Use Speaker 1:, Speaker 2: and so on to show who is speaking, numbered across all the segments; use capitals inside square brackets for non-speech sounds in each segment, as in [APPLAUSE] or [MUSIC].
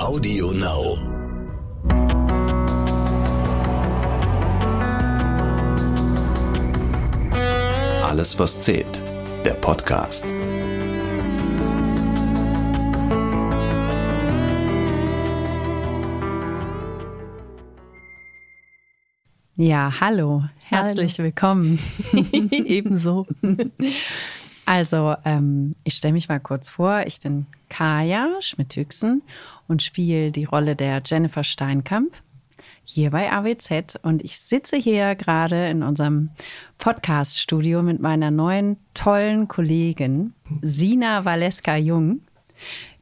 Speaker 1: Audio Now. Alles, was zählt. Der Podcast.
Speaker 2: Ja, hallo, herzlich
Speaker 3: Hallo.
Speaker 2: willkommen. [LAUGHS] [LAUGHS]
Speaker 3: Ebenso. [LAUGHS]
Speaker 2: Also, ähm, ich stelle mich mal kurz vor. Ich bin Kaya Schmidt-Hüchsen und spiele die Rolle der Jennifer Steinkamp hier bei AWZ. Und ich sitze hier gerade in unserem Podcast-Studio mit meiner neuen tollen Kollegin Sina Valeska-Jung.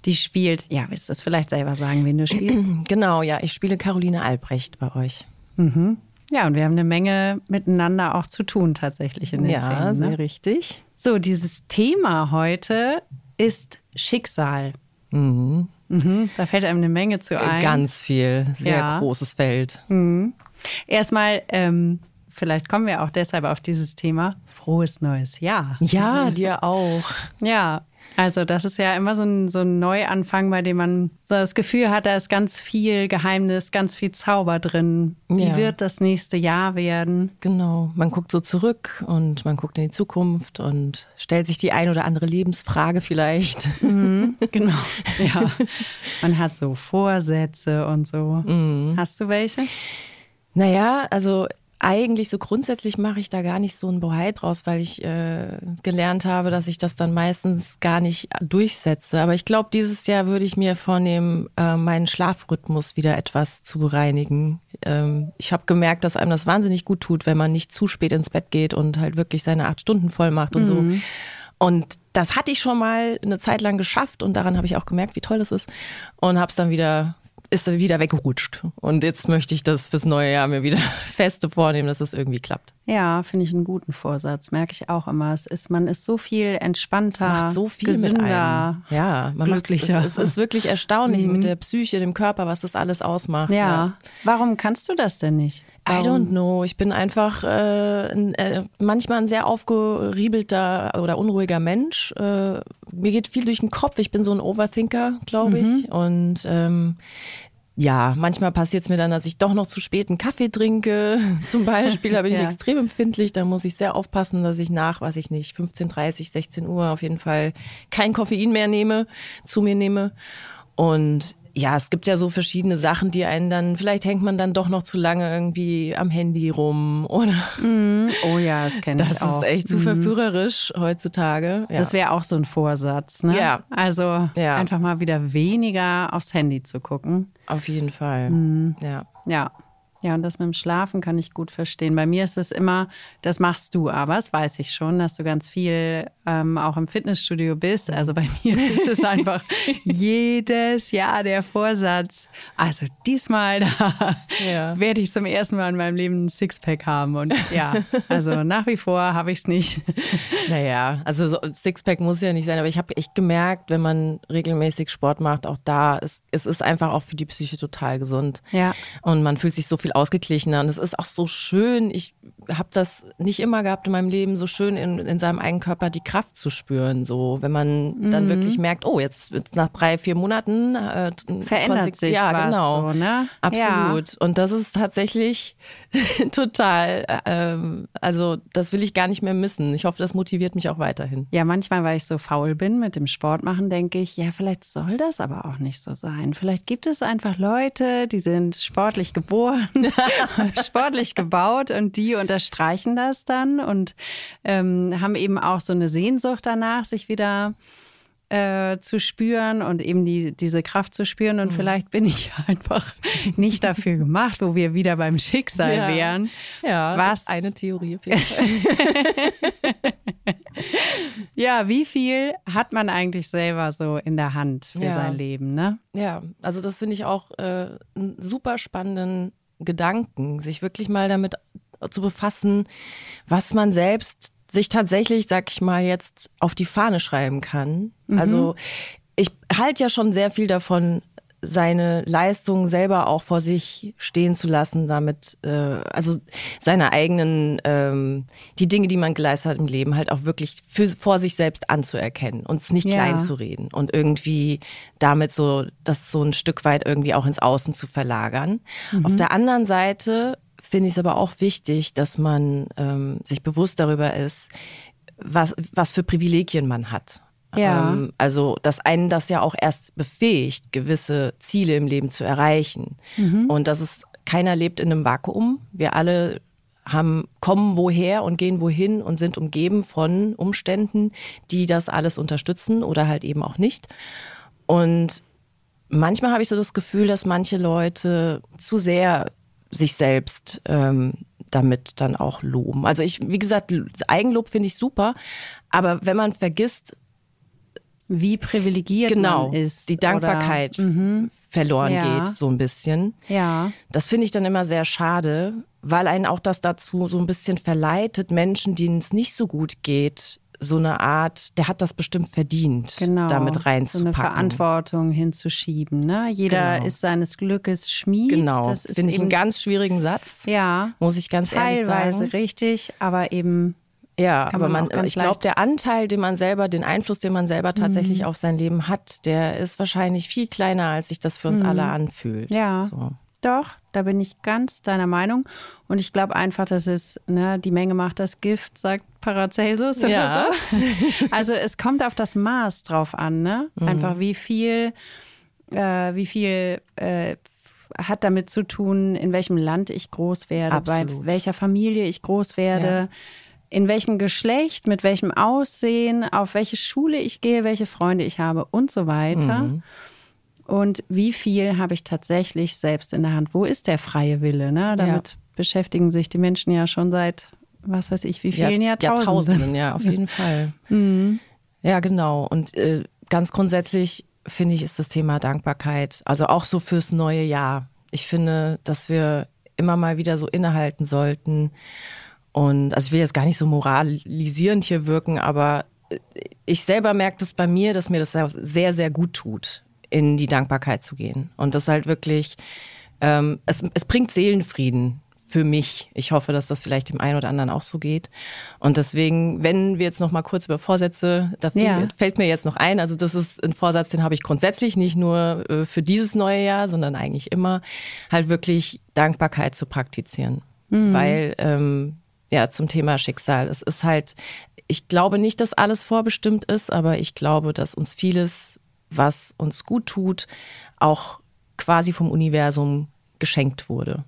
Speaker 2: Die spielt, ja, willst du das vielleicht selber sagen, wen du spielst? [CLEARS THROAT]
Speaker 3: Genau, ja, ich spiele Caroline Albrecht bei euch.
Speaker 2: Ja, und wir haben eine Menge miteinander auch zu tun tatsächlich in den
Speaker 3: ja,
Speaker 2: Szenen. Ne?
Speaker 3: sehr richtig.
Speaker 2: So, dieses Thema heute ist Schicksal. Mhm, da fällt einem eine Menge zu ein.
Speaker 3: Ganz viel, sehr
Speaker 2: Ja.
Speaker 3: großes Feld.
Speaker 2: Erstmal, ähm, vielleicht kommen wir auch deshalb auf dieses Thema. Frohes neues Jahr.
Speaker 3: Ja, dir auch.
Speaker 2: Ja, also das ist ja immer so ein, so ein Neuanfang, bei dem man so das Gefühl hat, da ist ganz viel Geheimnis, ganz viel Zauber drin. Wie
Speaker 3: Ja.
Speaker 2: wird das nächste Jahr werden?
Speaker 3: Genau. Man guckt so zurück und man guckt in die Zukunft und stellt sich die ein oder andere Lebensfrage vielleicht. [LAUGHS]
Speaker 2: Genau, ja. Man hat so Vorsätze und so. Hast du welche?
Speaker 3: Naja, also eigentlich so grundsätzlich mache ich da gar nicht so ein Bohai draus, weil ich äh, gelernt habe, dass ich das dann meistens gar nicht durchsetze. Aber ich glaube, dieses Jahr würde ich mir vornehmen, äh, meinen Schlafrhythmus wieder etwas zu bereinigen. Ähm, ich habe gemerkt, dass einem das wahnsinnig gut tut, wenn man nicht zu spät ins Bett geht und halt wirklich seine acht Stunden voll macht und so. Und das hatte ich schon mal eine Zeit lang geschafft und daran habe ich auch gemerkt, wie toll das ist und habe es dann wieder ist wieder weggerutscht. Und jetzt möchte ich das fürs neue Jahr mir wieder [LAUGHS] feste vornehmen, dass es irgendwie klappt.
Speaker 2: Ja, finde ich einen guten Vorsatz. Merke ich auch immer. Es ist, man ist so viel entspannter,
Speaker 3: so viel
Speaker 2: gesünder.
Speaker 3: Ja, man
Speaker 2: glücklicher. Mhm.
Speaker 3: Es, es ist wirklich erstaunlich mit der Psyche, dem Körper, was das alles ausmacht.
Speaker 2: Ja. Warum kannst du das denn nicht?
Speaker 3: I don't know. Ich bin einfach äh, ein, äh, manchmal ein sehr aufgeriebelter oder unruhiger Mensch. Äh, mir geht viel durch den Kopf. Ich bin so ein Overthinker, glaube ich. Und ähm, ja, manchmal passiert es mir dann, dass ich doch noch zu spät einen Kaffee trinke. [LAUGHS] Zum Beispiel, da bin ich [LAUGHS]
Speaker 2: Ja.
Speaker 3: extrem empfindlich. Da muss ich sehr aufpassen, dass ich nach, weiß ich nicht, 15.30, 16 Uhr auf jeden Fall kein Koffein mehr nehme, zu mir nehme. Und ja, es gibt ja so verschiedene Sachen, die einen dann, vielleicht hängt man dann doch noch zu lange irgendwie am Handy rum oder
Speaker 2: Oh ja, das kenne
Speaker 3: das
Speaker 2: ich auch. Mhm.
Speaker 3: ist echt zu verführererisch heutzutage. Ja.
Speaker 2: Das wäre auch so ein Vorsatz, ne?
Speaker 3: Ja.
Speaker 2: Also
Speaker 3: Ja.
Speaker 2: einfach mal wieder weniger aufs Handy zu gucken.
Speaker 3: Auf jeden Fall.
Speaker 2: Mhm.
Speaker 3: Ja.
Speaker 2: Ja. Ja, und das mit dem Schlafen kann ich gut verstehen. Bei mir ist es immer, das machst du aber, das weiß ich schon, dass du ganz viel ähm, auch im Fitnessstudio bist. Also bei mir [LAUGHS] ist es einfach jedes Jahr der Vorsatz. Also diesmal da
Speaker 3: Ja.
Speaker 2: werde ich zum ersten Mal in meinem Leben ein Sixpack haben. Und ja, also nach wie vor habe ich es nicht. [LAUGHS]
Speaker 3: Naja, also so Sixpack muss ja nicht sein, aber ich habe echt gemerkt, wenn man regelmäßig Sport macht, auch da, ist, es ist einfach auch für die Psyche total gesund.
Speaker 2: Ja.
Speaker 3: Und man fühlt sich so viel ausgeglichener. Und es ist auch so schön. Ich habe das nicht immer gehabt in meinem Leben, so schön in, in seinem eigenen Körper die Kraft zu spüren. So, wenn man dann wirklich merkt, oh, jetzt, jetzt nach drei, vier Monaten äh,
Speaker 2: Verändert
Speaker 3: 20
Speaker 2: sich
Speaker 3: ja,
Speaker 2: was
Speaker 3: genau.
Speaker 2: so, ne?
Speaker 3: Absolut. Und das ist tatsächlich [LAUGHS] total, ähm, also das will ich gar nicht mehr missen. Ich hoffe, das motiviert mich auch weiterhin.
Speaker 2: Ja, manchmal, weil ich so faul bin mit dem Sport machen, denke ich, ja, vielleicht soll das aber auch nicht so sein. Vielleicht gibt es einfach Leute, die sind sportlich geboren, [LAUGHS] [LAUGHS] sportlich gebaut und die unterstreichen das dann und ähm, haben eben auch so eine Sehnsucht danach, sich wieder äh, zu spüren und eben die, diese Kraft zu spüren.
Speaker 3: Mhm.
Speaker 2: Und vielleicht bin ich [LAUGHS] einfach nicht dafür gemacht, wo wir wieder beim Schicksal
Speaker 3: Ja.
Speaker 2: wären.
Speaker 3: Ja,
Speaker 2: Was-
Speaker 3: eine Theorie auf jeden Fall. [LAUGHS]
Speaker 2: Ja, wie viel hat man eigentlich selber so in der Hand für
Speaker 3: Ja.
Speaker 2: sein Leben, ne?
Speaker 3: Ja, also das finde ich auch äh, einen super spannenden Gedanken, sich wirklich mal damit zu befassen, was man selbst sich tatsächlich, sag ich mal, jetzt auf die Fahne schreiben kann. Also ich halte ja schon sehr viel davon, seine Leistung selber auch vor sich stehen zu lassen, damit, äh, also seine eigenen, ähm, die Dinge, die man geleistet hat im Leben, halt auch wirklich für, vor sich selbst anzuerkennen und es nicht
Speaker 2: Ja.
Speaker 3: klein zu reden und irgendwie damit so, das so ein Stück weit irgendwie auch ins Außen zu verlagern. Auf der anderen Seite finde ich es aber auch wichtig, dass man ähm, sich bewusst darüber ist, was, was für Privilegien man hat.
Speaker 2: Ja.
Speaker 3: Ähm, also, dass einen das ja auch erst befähigt, gewisse Ziele im Leben zu erreichen. Und dass es keiner lebt in einem Vakuum. Wir alle haben, kommen woher und gehen wohin und sind umgeben von Umständen, die das alles unterstützen oder halt eben auch nicht. Und manchmal habe ich so das Gefühl, dass manche Leute zu sehr sich selbst ähm, damit dann auch loben. Also ich, wie gesagt, Eigenlob finde ich super, aber wenn man vergisst,
Speaker 2: Wie privilegiert
Speaker 3: genau,
Speaker 2: man ist.
Speaker 3: die Dankbarkeit
Speaker 2: mhm.
Speaker 3: verloren
Speaker 2: Ja.
Speaker 3: geht, so ein bisschen.
Speaker 2: Ja.
Speaker 3: Das finde ich dann immer sehr schade, weil einen auch das dazu so ein bisschen verleitet, Menschen, denen es nicht so gut geht, so eine Art, der hat das bestimmt verdient,
Speaker 2: Genau.
Speaker 3: damit
Speaker 2: So
Speaker 3: reinzupacken.
Speaker 2: eine Verantwortung hinzuschieben. Ne? Jeder
Speaker 3: Genau.
Speaker 2: ist seines Glückes Schmied.
Speaker 3: Genau,
Speaker 2: Das ist
Speaker 3: finde ich einen ganz schwierigen Satz,
Speaker 2: Ja.
Speaker 3: muss ich ganz ehrlich
Speaker 2: Teilweise
Speaker 3: sagen.
Speaker 2: richtig, aber eben
Speaker 3: Ja, aber
Speaker 2: man
Speaker 3: ich glaube, der Anteil, den man selber, den Einfluss, den man selber tatsächlich
Speaker 2: Mhm.
Speaker 3: auf sein Leben hat, der ist wahrscheinlich viel kleiner, als sich das für uns alle anfühlt.
Speaker 2: Mhm. Ja.
Speaker 3: So.
Speaker 2: Doch, da bin ich ganz deiner Meinung. Und ich glaube einfach, dass es, ne, die Menge macht das Gift, sagt Paracelsus oder
Speaker 3: Ja.
Speaker 2: so. Also es kommt auf das Maß drauf an, ne?
Speaker 3: Mhm.
Speaker 2: Einfach wie viel, äh, wie viel äh, hat damit zu tun, in welchem Land ich groß werde, bei
Speaker 3: Absolut.
Speaker 2: welcher Familie ich groß werde. In welchem Geschlecht, mit welchem Aussehen, auf welche Schule ich gehe, welche Freunde ich habe und so weiter.
Speaker 3: Mhm.
Speaker 2: Und wie viel habe ich tatsächlich selbst in der Hand? Wo ist der freie Wille? Ne? Damit beschäftigen sich die Menschen ja schon seit, was weiß ich, wie vielen
Speaker 3: Ja-
Speaker 2: Jahrtausenden.
Speaker 3: Jahrtausenden, ja, auf [LAUGHS] jeden Fall. Ja, genau. Und äh, ganz grundsätzlich finde ich, ist das Thema Dankbarkeit, also auch so fürs neue Jahr. Ich finde, dass wir immer mal wieder so innehalten sollten. Und also ich will jetzt gar nicht so moralisierend hier wirken, aber äh, ich selber merke das bei mir, dass mir das sehr, sehr gut tut, in die Dankbarkeit zu gehen. Und das halt wirklich, ähm, es, es bringt Seelenfrieden für mich. Ich hoffe, dass das vielleicht dem einen oder anderen auch so geht. Und deswegen, wenn wir jetzt noch mal kurz über Vorsätze, da
Speaker 2: Ja.
Speaker 3: fällt mir jetzt noch ein, also das ist ein Vorsatz, den habe ich grundsätzlich nicht nur äh, für dieses neue Jahr, sondern eigentlich immer, halt wirklich Dankbarkeit zu praktizieren. Weil, ähm, ja, zum Thema Schicksal, es ist halt, ich glaube nicht, dass alles vorbestimmt ist, aber ich glaube, dass uns vieles, was uns gut tut, auch quasi vom Universum geschenkt wurde.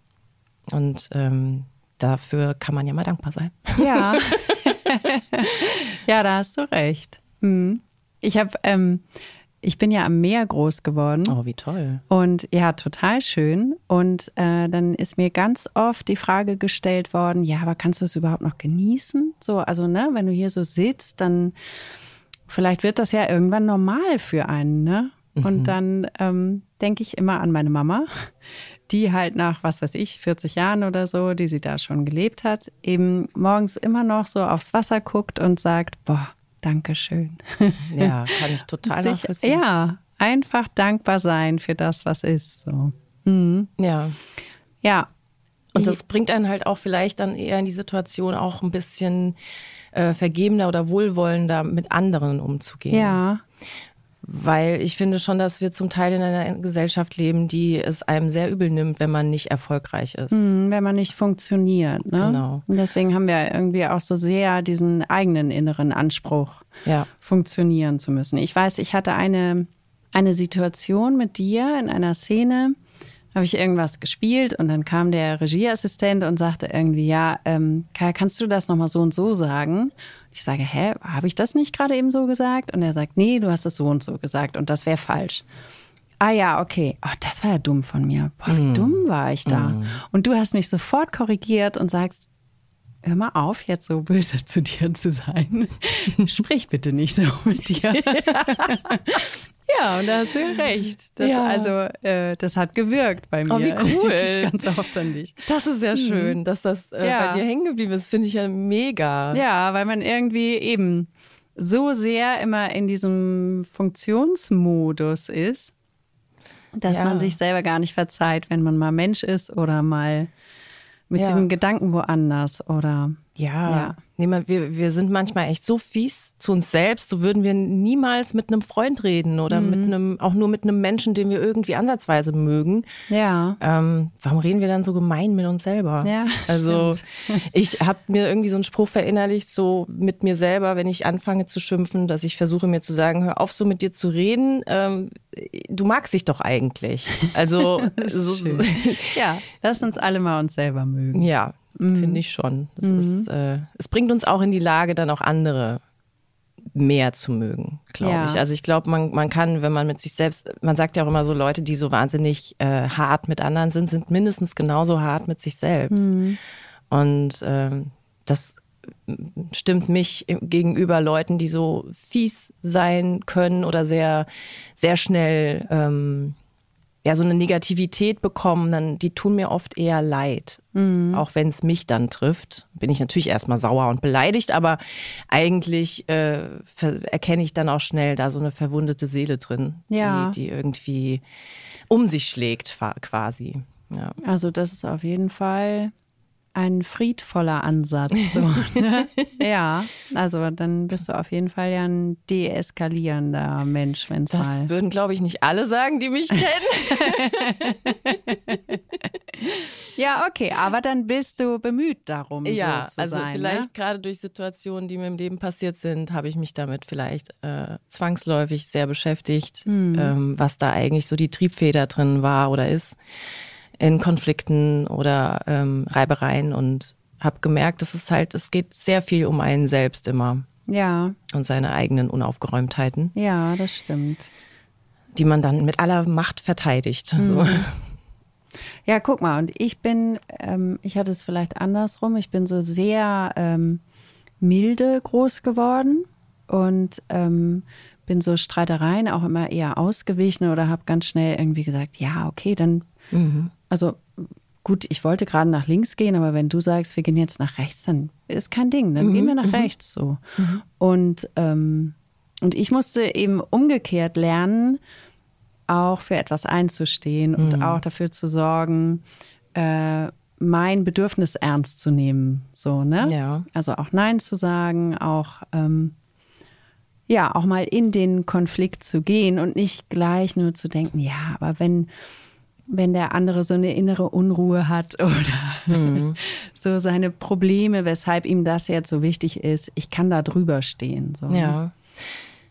Speaker 3: Und ähm, dafür kann man ja mal dankbar sein.
Speaker 2: Ja. [LAUGHS] ja, da hast du recht. Hm. Ich habe, ähm, ich bin ja am Meer groß geworden.
Speaker 3: Oh, wie toll.
Speaker 2: Und ja, total schön. Und äh, dann ist mir ganz oft die Frage gestellt worden, ja, aber kannst du es überhaupt noch genießen? So, also, ne, wenn du hier so sitzt, dann vielleicht wird das ja irgendwann normal für einen, ne? Und dann ähm, denke ich immer an meine Mama, die halt nach, was weiß ich, 40 Jahren oder so, die sie da schon gelebt hat, eben morgens immer noch so aufs Wasser guckt und sagt, boah, Dankeschön.
Speaker 3: Ja, [LAUGHS] kann ich total
Speaker 2: Sich,
Speaker 3: nachvollziehen.
Speaker 2: ja, einfach dankbar sein für das, was ist. So. Mhm.
Speaker 3: ja.
Speaker 2: Ja.
Speaker 3: Und das bringt einen halt auch vielleicht dann eher in die Situation, auch ein bisschen äh, vergebender oder wohlwollender mit anderen umzugehen.
Speaker 2: Ja.
Speaker 3: Weil ich finde schon, dass wir zum Teil in einer Gesellschaft leben, die es einem sehr übel nimmt, wenn man nicht erfolgreich ist.
Speaker 2: Mhm, Wenn man nicht funktioniert. Ne?
Speaker 3: Genau.
Speaker 2: Und deswegen haben wir irgendwie auch so sehr diesen eigenen inneren Anspruch,
Speaker 3: Ja.
Speaker 2: funktionieren zu müssen. Ich weiß, ich hatte eine, eine Situation mit dir in einer Szene, habe ich irgendwas gespielt und dann kam der Regieassistent und sagte irgendwie, ja, ähm, Kai, kannst du das nochmal so und so sagen? Ich sage, hä, habe ich das nicht gerade eben so gesagt? Und er sagt, nee, du hast es so und so gesagt und das wäre falsch. Ah ja, okay. Oh, das war ja dumm von mir. Boah, wie dumm war ich da. Und du hast mich sofort korrigiert und sagst, hör mal auf, jetzt so böse zu dir zu sein. [LAUGHS] Sprich bitte nicht so mit dir. [LAUGHS] ja, und da hast du recht. Das,
Speaker 3: Ja.
Speaker 2: Also, äh, das hat gewirkt bei mir.
Speaker 3: Oh, wie [LAUGHS] cool.
Speaker 2: Ich ganz oft an dich.
Speaker 3: Das ist ja schön, dass das äh,
Speaker 2: Ja.
Speaker 3: bei dir hängen geblieben ist. Finde ich ja mega.
Speaker 2: Ja, weil man irgendwie eben so sehr immer in diesem Funktionsmodus ist. dass
Speaker 3: Ja.
Speaker 2: man sich selber gar nicht verzeiht, wenn man mal Mensch ist oder mal mit den Gedanken woanders oder
Speaker 3: Ja,
Speaker 2: Ja.
Speaker 3: Nee, wir, wir sind manchmal echt so fies zu uns selbst, so würden wir niemals mit einem Freund reden oder mit einem, auch nur mit einem Menschen, den wir irgendwie ansatzweise mögen.
Speaker 2: ja.
Speaker 3: Ähm, warum reden wir dann so gemein mit uns selber?
Speaker 2: Ja,
Speaker 3: also ich habe mir irgendwie so einen Spruch verinnerlicht, so mit mir selber, wenn ich anfange zu schimpfen, dass ich versuche mir zu sagen, hör auf, so mit dir zu reden. Ähm, du magst dich doch eigentlich. Also [LAUGHS] so.
Speaker 2: Ja, lass uns alle mal uns selber mögen.
Speaker 3: ja,
Speaker 2: Mhm.
Speaker 3: finde ich schon. Das ist, äh, es bringt uns auch in die Lage, dann auch andere mehr zu mögen, glaube
Speaker 2: Ja.
Speaker 3: ich. Also ich glaube, man, man kann, wenn man mit sich selbst, man sagt ja auch immer so, Leute, die so wahnsinnig äh, hart mit anderen sind, sind mindestens genauso hart mit sich selbst.
Speaker 2: Mhm.
Speaker 3: Und ähm, das stimmt mich gegenüber Leuten, die so fies sein können oder sehr, sehr schnell ähm, ja so eine Negativität bekommen, dann die tun mir oft eher leid. Auch wenn es mich dann trifft, bin ich natürlich erstmal sauer und beleidigt, aber eigentlich äh, erkenne ich dann auch schnell da so eine verwundete Seele drin,
Speaker 2: Ja.
Speaker 3: die, die irgendwie um sich schlägt quasi. Ja.
Speaker 2: Also das ist auf jeden Fall ein friedvoller Ansatz. So, [LAUGHS] ne? Ja, also dann bist du auf jeden Fall ja ein deeskalierender Mensch, wenn es
Speaker 3: Das
Speaker 2: mal.
Speaker 3: würden, glaube ich, nicht alle sagen, die mich kennen. [LAUGHS]
Speaker 2: Ja, okay, aber dann bist du bemüht darum,
Speaker 3: ja,
Speaker 2: so zu
Speaker 3: also
Speaker 2: sein.
Speaker 3: vielleicht
Speaker 2: ne?
Speaker 3: gerade durch Situationen, die mir im Leben passiert sind, habe ich mich damit vielleicht äh, zwangsläufig sehr beschäftigt,
Speaker 2: Hm.
Speaker 3: ähm, was da eigentlich so die Triebfeder drin war oder ist in Konflikten oder ähm, Reibereien und habe gemerkt, dass es halt, es geht sehr viel um einen selbst immer
Speaker 2: Ja,
Speaker 3: und seine eigenen Unaufgeräumtheiten,
Speaker 2: ja, das stimmt.
Speaker 3: die man dann mit aller Macht verteidigt. So.
Speaker 2: Ja, guck mal, und ich bin, ähm, ich hatte es vielleicht andersrum, ich bin so sehr ähm, milde groß geworden und ähm, bin so Streitereien auch immer eher ausgewichen oder habe ganz schnell irgendwie gesagt, ja, okay, dann, also gut, ich wollte gerade nach links gehen, aber wenn du sagst, wir gehen jetzt nach rechts, dann ist kein Ding, dann gehen wir nach rechts so. Und, ähm, und ich musste eben umgekehrt lernen, auch für etwas einzustehen und auch dafür zu sorgen, äh, mein Bedürfnis ernst zu nehmen. So, ne?
Speaker 3: Ja.
Speaker 2: Also auch Nein zu sagen, auch ähm, ja, auch mal in den Konflikt zu gehen und nicht gleich nur zu denken, ja, aber wenn, wenn der andere so eine innere Unruhe hat [LAUGHS] oder so seine Probleme, weshalb ihm das jetzt so wichtig ist, ich kann da drüber stehen. So.
Speaker 3: Ja.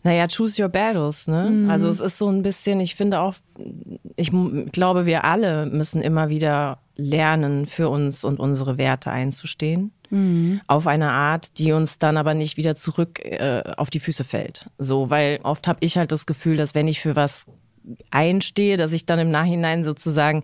Speaker 3: Naja, choose your battles, ne? Also es ist so ein bisschen, ich finde auch, ich glaube, wir alle müssen immer wieder lernen, für uns und unsere Werte einzustehen. Auf eine Art, die uns dann aber nicht wieder zurück äh, auf die Füße fällt. So, weil oft habe ich halt das Gefühl, dass wenn ich für was einstehe, dass ich dann im Nachhinein sozusagen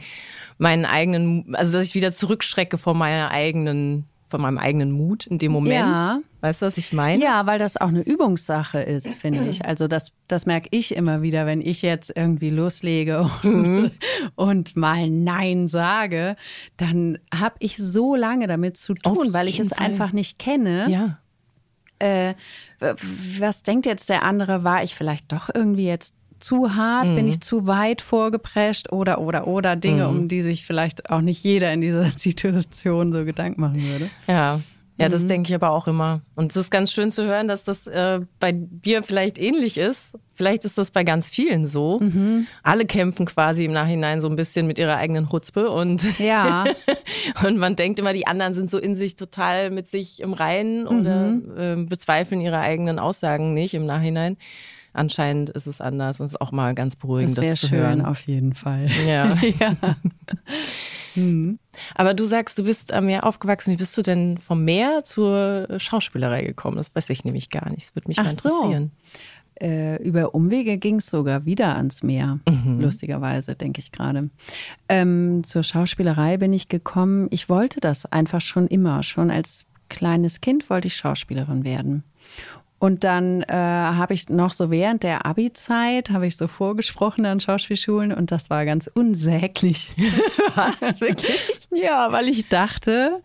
Speaker 3: meinen eigenen, also dass ich wieder zurückschrecke vor meiner eigenen, von meinem eigenen Mut in dem Moment.
Speaker 2: Ja.
Speaker 3: Weißt du, was ich meine?
Speaker 2: Ja, weil das auch eine Übungssache ist, finde ich. Also das, das merke ich immer wieder, wenn ich jetzt irgendwie loslege [LAUGHS] und, und mal Nein sage, dann habe ich so lange damit zu tun, weil ich es
Speaker 3: Fall.
Speaker 2: einfach nicht kenne.
Speaker 3: Ja.
Speaker 2: Äh, was denkt jetzt der andere? War ich vielleicht doch irgendwie jetzt zu hart?
Speaker 3: Mhm.
Speaker 2: Bin ich zu weit vorgeprescht? Oder, oder, oder Dinge, um die sich vielleicht auch nicht jeder in dieser [LAUGHS] Situation so Gedanken machen würde.
Speaker 3: Ja. Ja,
Speaker 2: Mhm.
Speaker 3: das denke ich aber auch immer. Und es ist ganz schön zu hören, dass das äh, bei dir vielleicht ähnlich ist. Vielleicht ist das bei ganz vielen so.
Speaker 2: Mhm.
Speaker 3: Alle kämpfen quasi im Nachhinein so ein bisschen mit ihrer eigenen Chutzpe und, [LAUGHS]
Speaker 2: Ja.
Speaker 3: und man denkt immer, die anderen sind so in sich total mit sich im Reinen oder
Speaker 2: Mhm.
Speaker 3: äh, bezweifeln ihre eigenen Aussagen nicht im Nachhinein. Anscheinend ist es anders und es ist auch mal ganz beruhigend,
Speaker 2: Das
Speaker 3: das, zu
Speaker 2: schön,
Speaker 3: hören.
Speaker 2: auf jeden Fall.
Speaker 3: Ja. [LAUGHS]
Speaker 2: ja.
Speaker 3: Aber du sagst, du bist am Meer aufgewachsen. Wie bist du denn vom Meer zur Schauspielerei gekommen? Das weiß ich nämlich gar nicht. Das würde mich
Speaker 2: Ach
Speaker 3: mal
Speaker 2: so.
Speaker 3: interessieren.
Speaker 2: Äh, über Umwege ging es sogar wieder ans Meer, lustigerweise, denke ich gerade. Ähm, zur Schauspielerei bin ich gekommen. Ich wollte das einfach schon immer. Schon als kleines Kind wollte ich Schauspielerin werden. Und dann äh, habe ich noch so während der Abi-Zeit, habe ich so vorgesprochen an Schauspielschulen und das war ganz unsäglich. [LAUGHS] Was, wirklich? Ja, weil ich dachte,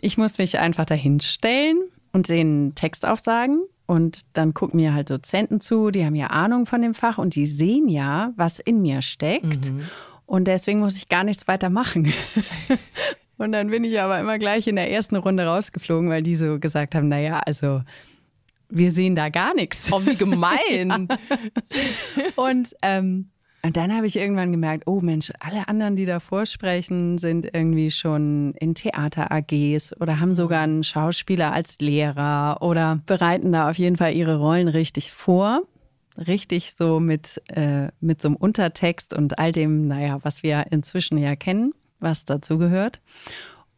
Speaker 2: ich muss mich einfach dahinstellen und den Text aufsagen Und dann gucken mir halt Dozenten zu, die haben ja Ahnung von dem Fach und die sehen ja, was in mir steckt. Mhm. Und deswegen muss ich gar nichts weiter machen. [LAUGHS] und dann bin ich aber immer gleich in der ersten Runde rausgeflogen, weil die so gesagt haben, naja, also wir sehen da gar nichts.
Speaker 3: Oh, wie gemein. [LAUGHS]
Speaker 2: und ähm, und dann habe ich irgendwann gemerkt, oh Mensch, alle anderen, die da vorsprechen, sind irgendwie schon in Theater-AGs oder haben sogar einen Schauspieler als Lehrer oder bereiten da auf jeden Fall ihre Rollen richtig vor. Richtig so mit, äh, mit so einem Untertext und all dem, naja, was wir inzwischen ja kennen, was dazu gehört.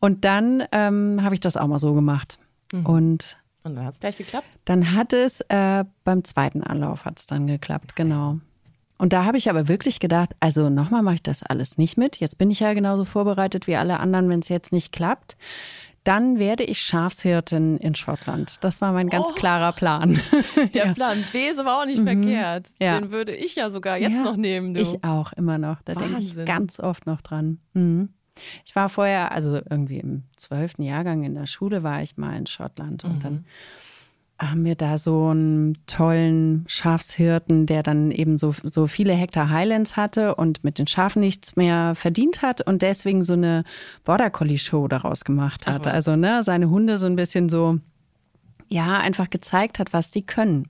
Speaker 2: Und dann ähm, habe ich das auch mal so gemacht. Mhm. Und
Speaker 3: und dann hat es gleich geklappt?
Speaker 2: Dann hat es äh, beim zweiten Anlauf hat es dann geklappt, genau. Und da habe ich aber wirklich gedacht, also nochmal mache ich das alles nicht mit. Jetzt bin ich ja genauso vorbereitet wie alle anderen, wenn es jetzt nicht klappt. Dann werde ich Schafshirtin in Schottland. Das war mein ganz oh, klarer Plan. [LAUGHS]
Speaker 3: Der ja. Plan B ist aber auch nicht mhm. verkehrt. Ja. Den würde ich ja sogar jetzt ja, noch nehmen. Du.
Speaker 2: Ich auch, immer noch. Da denke ich ganz oft noch dran. Mhm. Ich war vorher, also irgendwie im zwölften Jahrgang in der Schule war ich mal in Schottland und mhm. dann haben wir da so einen tollen Schafshirten, der dann eben so, so viele Hektar Highlands hatte und mit den Schafen nichts mehr verdient hat und deswegen so eine Border Collie Show daraus gemacht hat. Also ne, seine Hunde so ein bisschen so, ja, einfach gezeigt hat, was die können.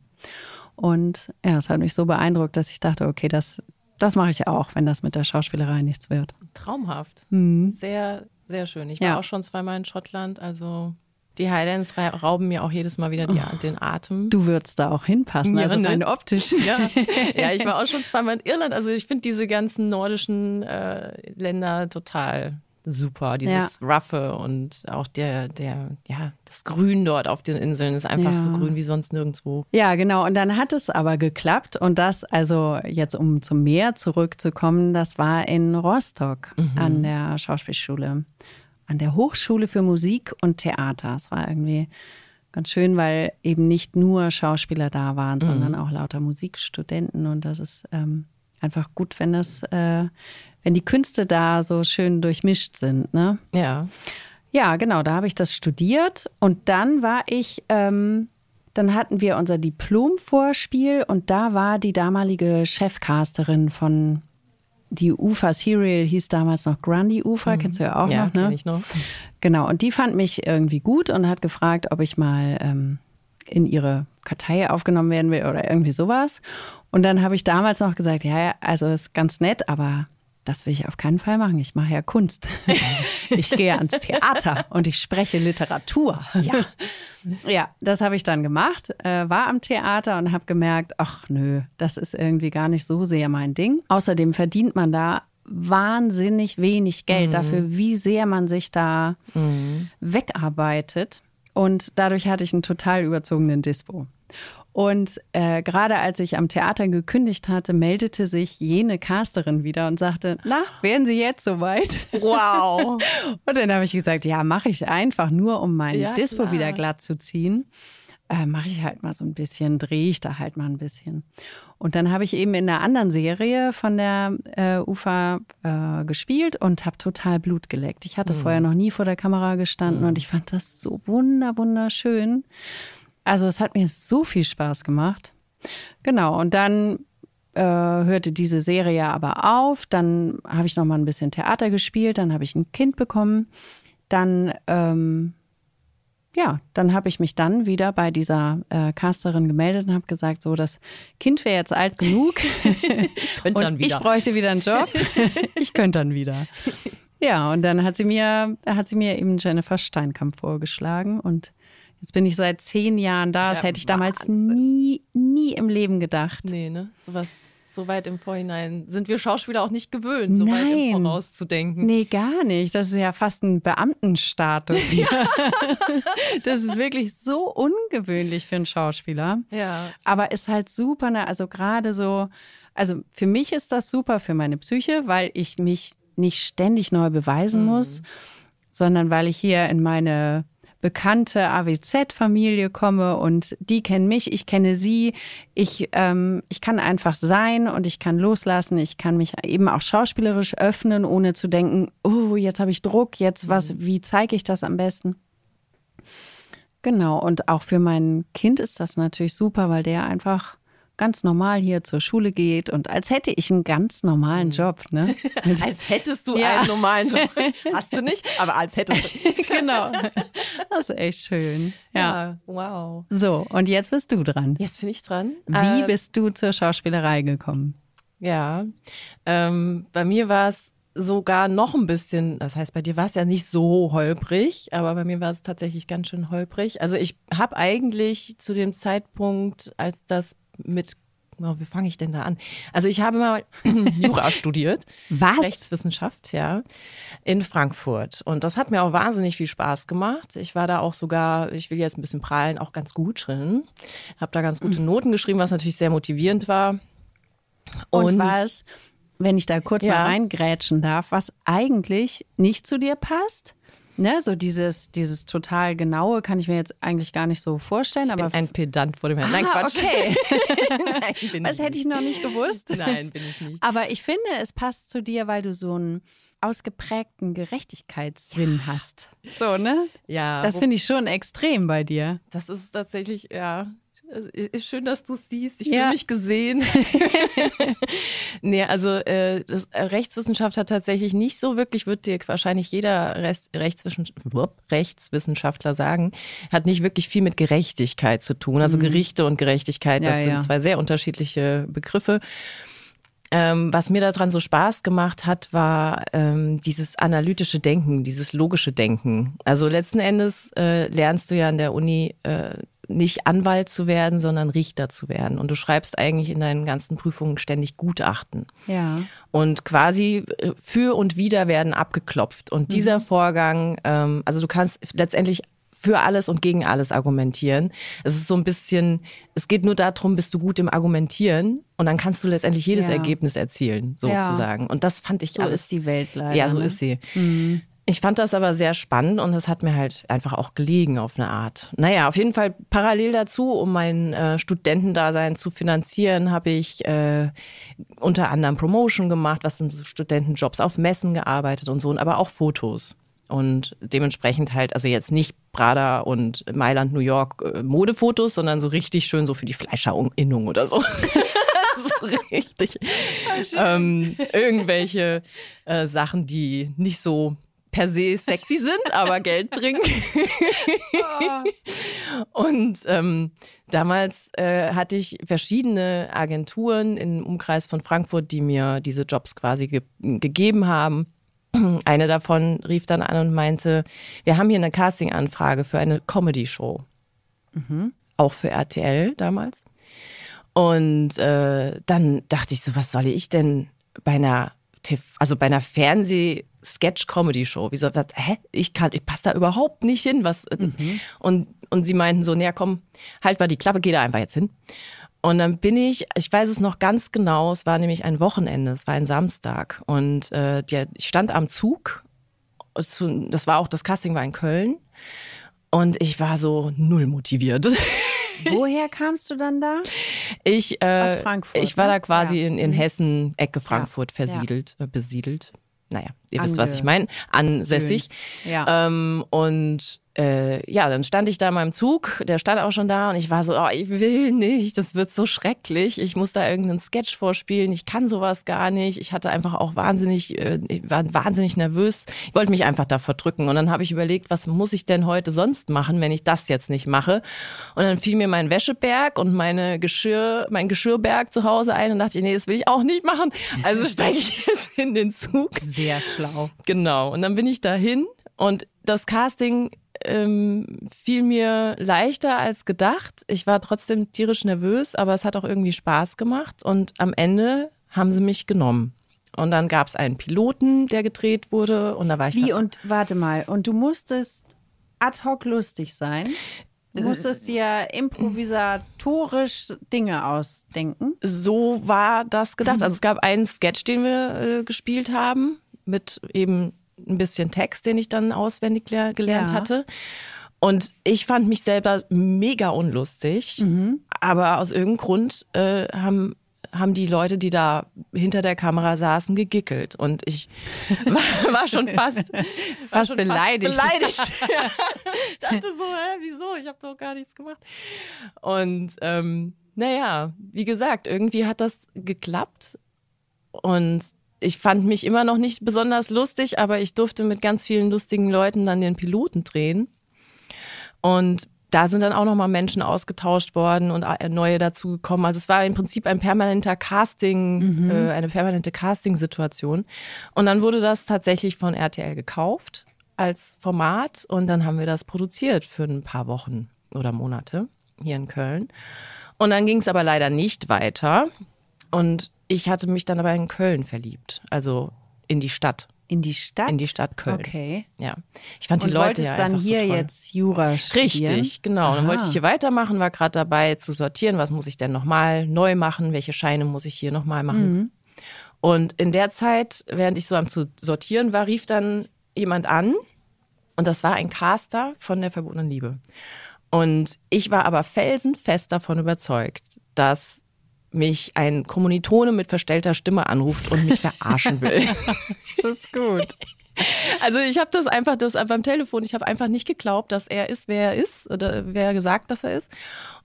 Speaker 2: Und ja, es hat mich so beeindruckt, dass ich dachte, okay, das, das mache ich auch, wenn das mit der Schauspielerei nichts wird.
Speaker 3: Traumhaft. Mhm. Sehr, sehr schön. Ich war ja. auch schon zweimal in Schottland, also die Highlands rauben mir auch jedes Mal wieder die, oh, den Atem.
Speaker 2: Du würdest da auch hinpassen, ja, also ne? rein optisch.
Speaker 3: Ja. ja, ich war auch schon [LAUGHS] zweimal in Irland. Also ich finde diese ganzen nordischen äh, Länder total super. Dieses ja. Roughe und auch der, der, ja, das Grün dort auf den Inseln ist einfach ja. so grün wie sonst nirgendwo.
Speaker 2: Ja, genau. Und dann hat es aber geklappt. Und das, also jetzt um zum Meer zurückzukommen, das war in Rostock mhm. an der Schauspielschule an der Hochschule für Musik und Theater. Es war irgendwie ganz schön, weil eben nicht nur Schauspieler da waren, mhm. sondern auch lauter Musikstudenten. Und das ist ähm, einfach gut, wenn das, äh, wenn die Künste da so schön durchmischt sind. Ne?
Speaker 3: Ja.
Speaker 2: Ja, genau, da habe ich das studiert und dann war ich, ähm, dann hatten wir unser Diplomvorspiel und da war die damalige Chefcasterin von die Ufa Serial hieß damals noch Grundy Ufa, mhm. kennst du ja auch
Speaker 3: ja,
Speaker 2: noch, ne?
Speaker 3: Ich noch.
Speaker 2: Genau, und die fand mich irgendwie gut und hat gefragt, ob ich mal ähm, in ihre Kartei aufgenommen werden will oder irgendwie sowas. Und dann habe ich damals noch gesagt, ja, also ist ganz nett, aber das will ich auf keinen Fall machen. Ich mache ja Kunst. [LAUGHS] Ich gehe ans Theater und ich spreche Literatur. Ja, [LAUGHS] ja das habe ich dann gemacht, äh, war am Theater und habe gemerkt, ach nö, das ist irgendwie gar nicht so sehr mein Ding. Außerdem verdient man da wahnsinnig wenig Geld mhm. dafür, wie sehr man sich da mhm. wegarbeitet. Und dadurch hatte ich einen total überzogenen Dispo. Und äh, gerade als ich am Theater gekündigt hatte, meldete sich jene Casterin wieder und sagte, na, wären Sie jetzt soweit?
Speaker 3: Wow. [LAUGHS]
Speaker 2: und dann habe ich gesagt, ja, mache ich einfach nur, um mein ja, Dispo klar. wieder glatt zu ziehen. Äh, mache ich halt mal so ein bisschen, drehe ich da halt mal ein bisschen. Und dann habe ich eben in einer anderen Serie von der äh, UFA äh, gespielt und habe total Blut geleckt. Ich hatte mhm. vorher noch nie vor der Kamera gestanden mhm. und ich fand das so wunder, wunderschön. Also es hat mir so viel Spaß gemacht. Genau, und dann äh, hörte diese Serie aber auf. Dann habe ich noch mal ein bisschen Theater gespielt. Dann habe ich ein Kind bekommen. Dann, ähm, ja, dann habe ich mich dann wieder bei dieser äh, Casterin gemeldet und habe gesagt, so, das Kind wäre jetzt alt genug. [LAUGHS]
Speaker 3: ich könnte dann wieder.
Speaker 2: Ich bräuchte wieder einen Job. [LAUGHS] ich könnte dann wieder. Ja, und dann hat sie mir, hat sie mir eben Jennifer Steinkamp vorgeschlagen und Jetzt bin ich seit zehn Jahren da. Das ja, hätte ich damals nie, nie im Leben gedacht.
Speaker 3: Nee, ne? Sowas so weit im Vorhinein sind wir Schauspieler auch nicht gewöhnt, so Nein. weit im Voraus zu denken.
Speaker 2: Nee, gar nicht. Das ist ja fast ein Beamtenstatus hier. [LAUGHS] Das ist wirklich so ungewöhnlich für einen Schauspieler.
Speaker 3: Ja.
Speaker 2: Aber ist halt super, ne? Also gerade so, also für mich ist das super für meine Psyche, weil ich mich nicht ständig neu beweisen mhm. muss, sondern weil ich hier in meine bekannte AWZ-Familie komme und die kennen mich, ich kenne sie. Ich, ähm, ich kann einfach sein und ich kann loslassen. Ich kann mich eben auch schauspielerisch öffnen, ohne zu denken, oh, jetzt habe ich Druck, jetzt was, mhm. wie zeige ich das am besten? Genau, und auch für mein Kind ist das natürlich super, weil der einfach ganz normal hier zur Schule geht und als hätte ich einen ganz normalen Job. Ne? [LAUGHS]
Speaker 3: als hättest du ja. einen normalen Job. [LAUGHS] Hast du nicht, aber als hättest du. [LAUGHS]
Speaker 2: genau. Das ist echt schön. Ja.
Speaker 3: ja. wow.
Speaker 2: So, und jetzt bist du dran.
Speaker 3: Jetzt bin ich dran.
Speaker 2: Wie äh, bist du zur Schauspielerei gekommen?
Speaker 3: Ja, ähm, bei mir war es sogar noch ein bisschen, das heißt, bei dir war es ja nicht so holprig, aber bei mir war es tatsächlich ganz schön holprig. Also ich habe eigentlich zu dem Zeitpunkt, als das mit Oh, wie fange ich denn da an? Also ich habe mal [CLEARS THROAT] Jura studiert.
Speaker 2: Was?
Speaker 3: Rechtswissenschaft, ja, in Frankfurt. Und das hat mir auch wahnsinnig viel Spaß gemacht. Ich war da auch sogar, ich will jetzt ein bisschen prahlen, auch ganz gut drin. Habe da ganz gute Noten geschrieben, was natürlich sehr motivierend war.
Speaker 2: Und, Und was, wenn ich da kurz ja. mal reingrätschen darf, was eigentlich nicht zu dir passt? Ne, so dieses, dieses total genaue kann ich mir jetzt eigentlich gar nicht so vorstellen.
Speaker 3: Ich
Speaker 2: aber
Speaker 3: bin ein Pedant vor dem Herrn. Nein,
Speaker 2: ah, Quatsch. Okay. [LAUGHS] Nein, das hätte ich noch nicht gewusst.
Speaker 3: Nein, bin ich nicht.
Speaker 2: Aber ich finde, es passt zu dir, weil du so einen ausgeprägten Gerechtigkeitssinn ja. hast. So, ne?
Speaker 3: Ja.
Speaker 2: Das finde ich schon extrem bei dir.
Speaker 3: Das ist tatsächlich, ja, ist schön, dass du es siehst. Ich ja. fühle mich gesehen. [LAUGHS] [LAUGHS] nee, also äh, das, äh, Rechtswissenschaft hat tatsächlich nicht so wirklich, wird dir wahrscheinlich jeder Rest, Rechtswissenschaftler, Rechtswissenschaftler sagen, hat nicht wirklich viel mit Gerechtigkeit zu tun. Also mhm. Gerichte und Gerechtigkeit, das ja, sind ja. zwei sehr unterschiedliche Begriffe. Ähm, was mir daran so Spaß gemacht hat, war ähm, dieses analytische Denken, dieses logische Denken. Also letzten Endes äh, lernst du ja an der Uni äh, nicht Anwalt zu werden, sondern Richter zu werden. Und du schreibst eigentlich in deinen ganzen Prüfungen ständig Gutachten.
Speaker 2: Ja.
Speaker 3: Und quasi äh, für und wieder werden abgeklopft. Und dieser mhm. Vorgang, ähm, also du kannst letztendlich für alles und gegen alles argumentieren. Es ist so ein bisschen, es geht nur darum, bist du gut im Argumentieren und dann kannst du letztendlich jedes ja. Ergebnis erzielen, sozusagen. Ja. Und das fand ich
Speaker 2: so
Speaker 3: alles.
Speaker 2: ist die Welt leider.
Speaker 3: Ja, so ne? ist sie. Mhm. Ich fand das aber sehr spannend und es hat mir halt einfach auch gelegen auf eine Art. Naja, auf jeden Fall parallel dazu, um mein äh, Studentendasein zu finanzieren, habe ich äh, unter anderem Promotion gemacht, was sind so Studentenjobs, auf Messen gearbeitet und so, aber auch Fotos. Und dementsprechend halt, also jetzt nicht Prada und Mailand, New York äh, Modefotos, sondern so richtig schön so für die Fleischerinnung oder so. [LAUGHS] so richtig. Ähm, irgendwelche äh, Sachen, die nicht so per se sexy sind, aber Geld bringen. [LAUGHS] Und ähm, damals äh, hatte ich verschiedene Agenturen im Umkreis von Frankfurt, die mir diese Jobs quasi ge gegeben haben. [CLEARS THROAT] Eine davon rief dann an und meinte, wir haben hier eine Casting-Anfrage für eine Comedy-Show. Mhm. Auch für RTL damals. Und äh, dann dachte ich so, was soll ich denn bei einer also bei einer Fernseh- Sketch-Comedy-Show. Wie so, was, hä? Ich kann, ich passe da überhaupt nicht hin. Was? Äh, mhm. Und, und sie meinten so, naja, komm, halt mal die Klappe, geh da einfach jetzt hin. Und dann bin ich, ich weiß es noch ganz genau, es war nämlich ein Wochenende, es war ein Samstag. Und äh, der, ich stand am Zug, das war auch, das Casting war in Köln. Und ich war so null motiviert. [LAUGHS]
Speaker 2: Woher kamst du dann da?
Speaker 3: Ich, äh,
Speaker 2: Aus Frankfurt.
Speaker 3: Ich war ne? da quasi ja. in, in mhm. Hessen, Ecke Frankfurt, ja. versiedelt, ja. Äh, besiedelt naja, ihr wisst, was ich meine, ansässig. Ja. Ähm, und äh, ja, dann stand ich da in meinem Zug, der stand auch schon da und ich war so, oh, ich will nicht, das wird so schrecklich. Ich muss da irgendeinen Sketch vorspielen, ich kann sowas gar nicht. Ich hatte einfach auch wahnsinnig, äh, ich war wahnsinnig nervös. Ich wollte mich einfach da verdrücken und dann habe ich überlegt, was muss ich denn heute sonst machen, wenn ich das jetzt nicht mache? Und dann fiel mir mein Wäscheberg und meine Geschirr, mein Geschirrberg zu Hause ein und dachte, nee, das will ich auch nicht machen. Also steige ich [LAUGHS] jetzt in den Zug.
Speaker 2: Sehr schlau.
Speaker 3: Genau. Und dann bin ich dahin und das Casting ähm, fiel mir leichter als gedacht. Ich war trotzdem tierisch nervös, aber es hat auch irgendwie Spaß gemacht. Und am Ende haben sie mich genommen. Und dann gab es einen Piloten, der gedreht wurde. Und da war ich.
Speaker 2: Wie und warte mal, und du musstest ad hoc lustig sein? Du musstest dir improvisatorisch Dinge ausdenken.
Speaker 3: So war das gedacht. Also es gab einen Sketch, den wir äh, gespielt haben, mit eben ein bisschen Text, den ich dann auswendig gelernt ja. hatte. Und ich fand mich selber mega unlustig, mhm. aber aus irgendeinem Grund äh, haben haben die Leute, die da hinter der Kamera saßen, gegickelt. Und ich [LAUGHS] war, war schon fast,
Speaker 2: fast schon beleidigt.
Speaker 3: Fast beleidigt. [LAUGHS] ja. Ich dachte so, hä, wieso? Ich habe doch gar nichts gemacht. Und ähm, naja, wie gesagt, irgendwie hat das geklappt. Und ich fand mich immer noch nicht besonders lustig, aber ich durfte mit ganz vielen lustigen Leuten dann den Piloten drehen. Und da sind dann auch nochmal Menschen ausgetauscht worden und neue dazugekommen. Also es war im Prinzip ein permanenter Casting, mhm. äh, eine permanente Casting-Situation. Und dann wurde das tatsächlich von RTL gekauft als Format und dann haben wir das produziert für ein paar Wochen oder Monate hier in Köln. Und dann ging es aber leider nicht weiter. Und ich hatte mich dann aber in Köln verliebt, also in die Stadt.
Speaker 2: In die Stadt?
Speaker 3: In die Stadt Köln.
Speaker 2: Okay.
Speaker 3: Ja. Ich fand
Speaker 2: und
Speaker 3: die Leute ja
Speaker 2: dann hier
Speaker 3: so
Speaker 2: jetzt Jura studieren?
Speaker 3: Richtig, genau. Aha. Dann wollte ich hier weitermachen, war gerade dabei zu sortieren, was muss ich denn nochmal neu machen, welche Scheine muss ich hier nochmal machen. Mhm. Und in der Zeit, während ich so am zu sortieren war, rief dann jemand an und das war ein Caster von der verbotenen Liebe. Und ich war aber felsenfest davon überzeugt, dass mich ein Kommilitone mit verstellter Stimme anruft und mich verarschen will. [LAUGHS]
Speaker 2: das ist gut.
Speaker 3: Also ich habe das einfach, das beim Telefon, ich habe einfach nicht geglaubt, dass er ist, wer er ist oder wer gesagt, dass er ist.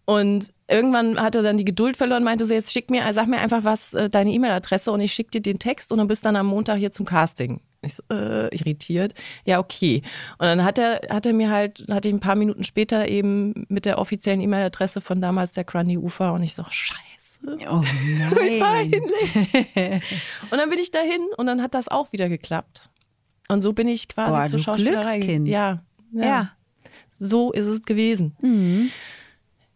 Speaker 3: Und irgendwann hat er dann die Geduld verloren, meinte so, jetzt schick mir, sag mir einfach was, äh, deine E-Mail-Adresse und ich schicke dir den Text und dann bist dann am Montag hier zum Casting. Ich so, äh, irritiert. Ja, okay. Und dann hat er, hat er mir halt, hatte ich ein paar Minuten später eben mit der offiziellen E-Mail-Adresse von damals der Crunny Ufer und ich so, scheiße.
Speaker 2: Oh [LAUGHS] nein.
Speaker 3: und dann bin ich dahin und dann hat das auch wieder geklappt. Und so bin ich quasi
Speaker 2: Boah,
Speaker 3: zur Schauspielerei.
Speaker 2: Glückskind.
Speaker 3: Ja, ja,
Speaker 2: ja.
Speaker 3: So ist es gewesen.
Speaker 2: Mhm.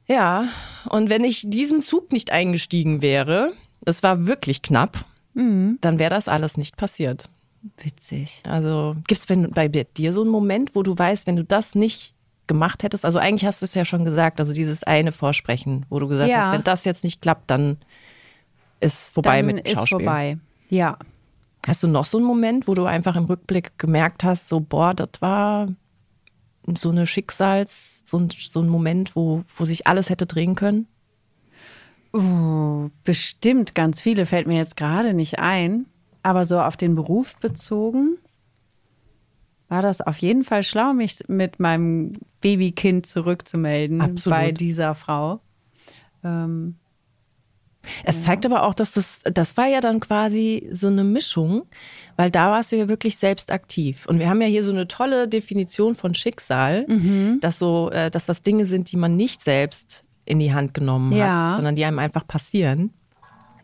Speaker 3: Ja, und wenn ich diesen Zug nicht eingestiegen wäre, das war wirklich knapp,
Speaker 2: mhm.
Speaker 3: dann wäre das alles nicht passiert.
Speaker 2: Witzig.
Speaker 3: Also gibt es bei dir so einen Moment, wo du weißt, wenn du das nicht gemacht hättest? Also eigentlich hast du es ja schon gesagt, also dieses eine Vorsprechen, wo du gesagt
Speaker 2: ja.
Speaker 3: hast, wenn das jetzt nicht klappt, dann ist vorbei
Speaker 2: dann
Speaker 3: mit
Speaker 2: ist
Speaker 3: Schauspiel.
Speaker 2: vorbei. Ja.
Speaker 3: Hast du noch so einen Moment, wo du einfach im Rückblick gemerkt hast, so boah, das war so eine Schicksals, so ein, so ein Moment, wo, wo sich alles hätte drehen können?
Speaker 2: Uh, bestimmt ganz viele fällt mir jetzt gerade nicht ein, aber so auf den Beruf bezogen war das auf jeden Fall schlau, mich mit meinem Babykind zurückzumelden
Speaker 3: Absolut.
Speaker 2: bei dieser Frau. Ähm,
Speaker 3: es zeigt aber auch, dass das, das war ja dann quasi so eine Mischung, weil da warst du ja wirklich selbst aktiv. Und wir haben ja hier so eine tolle Definition von Schicksal,
Speaker 2: mhm.
Speaker 3: dass so, äh, dass das Dinge sind, die man nicht selbst in die Hand genommen
Speaker 2: Ja.
Speaker 3: hat, sondern die einem einfach passieren.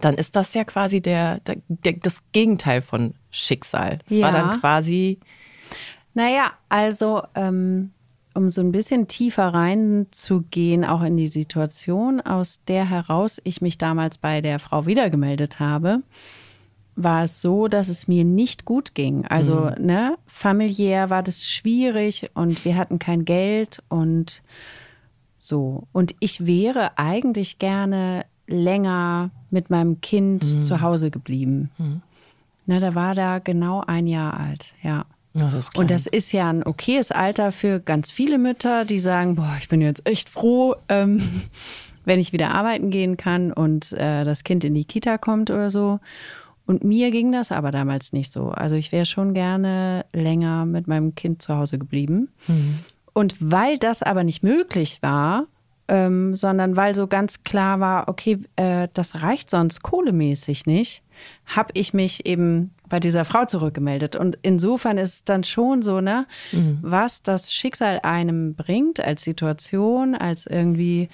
Speaker 3: Dann ist das ja quasi der, der, der das Gegenteil von Schicksal. War
Speaker 2: Ja.
Speaker 3: dann quasi
Speaker 2: Naja, also ähm, um so ein bisschen tiefer reinzugehen, auch in die Situation, aus der heraus ich mich damals bei der Frau wiedergemeldet habe, war es so, dass es mir nicht gut ging. Also, ne, familiär war das schwierig und wir hatten kein Geld und so. Und ich wäre eigentlich gerne länger mit meinem Kind zu Hause geblieben. Ne, der war da genau ein Jahr alt, ja.
Speaker 3: Ja, das
Speaker 2: Und das ist ja ein okayes Alter für ganz viele Mütter, die sagen, boah, ich bin jetzt echt froh, ähm, [LAUGHS] wenn ich wieder arbeiten gehen kann und äh, das Kind in die Kita kommt oder so. Und mir ging das aber damals nicht so. Also ich wäre schon gerne länger mit meinem Kind zu Hause geblieben. Und weil das aber nicht möglich war, ähm, sondern weil so ganz klar war, okay, äh, das reicht sonst kohlemäßig nicht, habe ich mich eben bei dieser Frau zurückgemeldet. Und insofern ist es dann schon so, ne, was das Schicksal einem bringt als Situation, als irgendwie,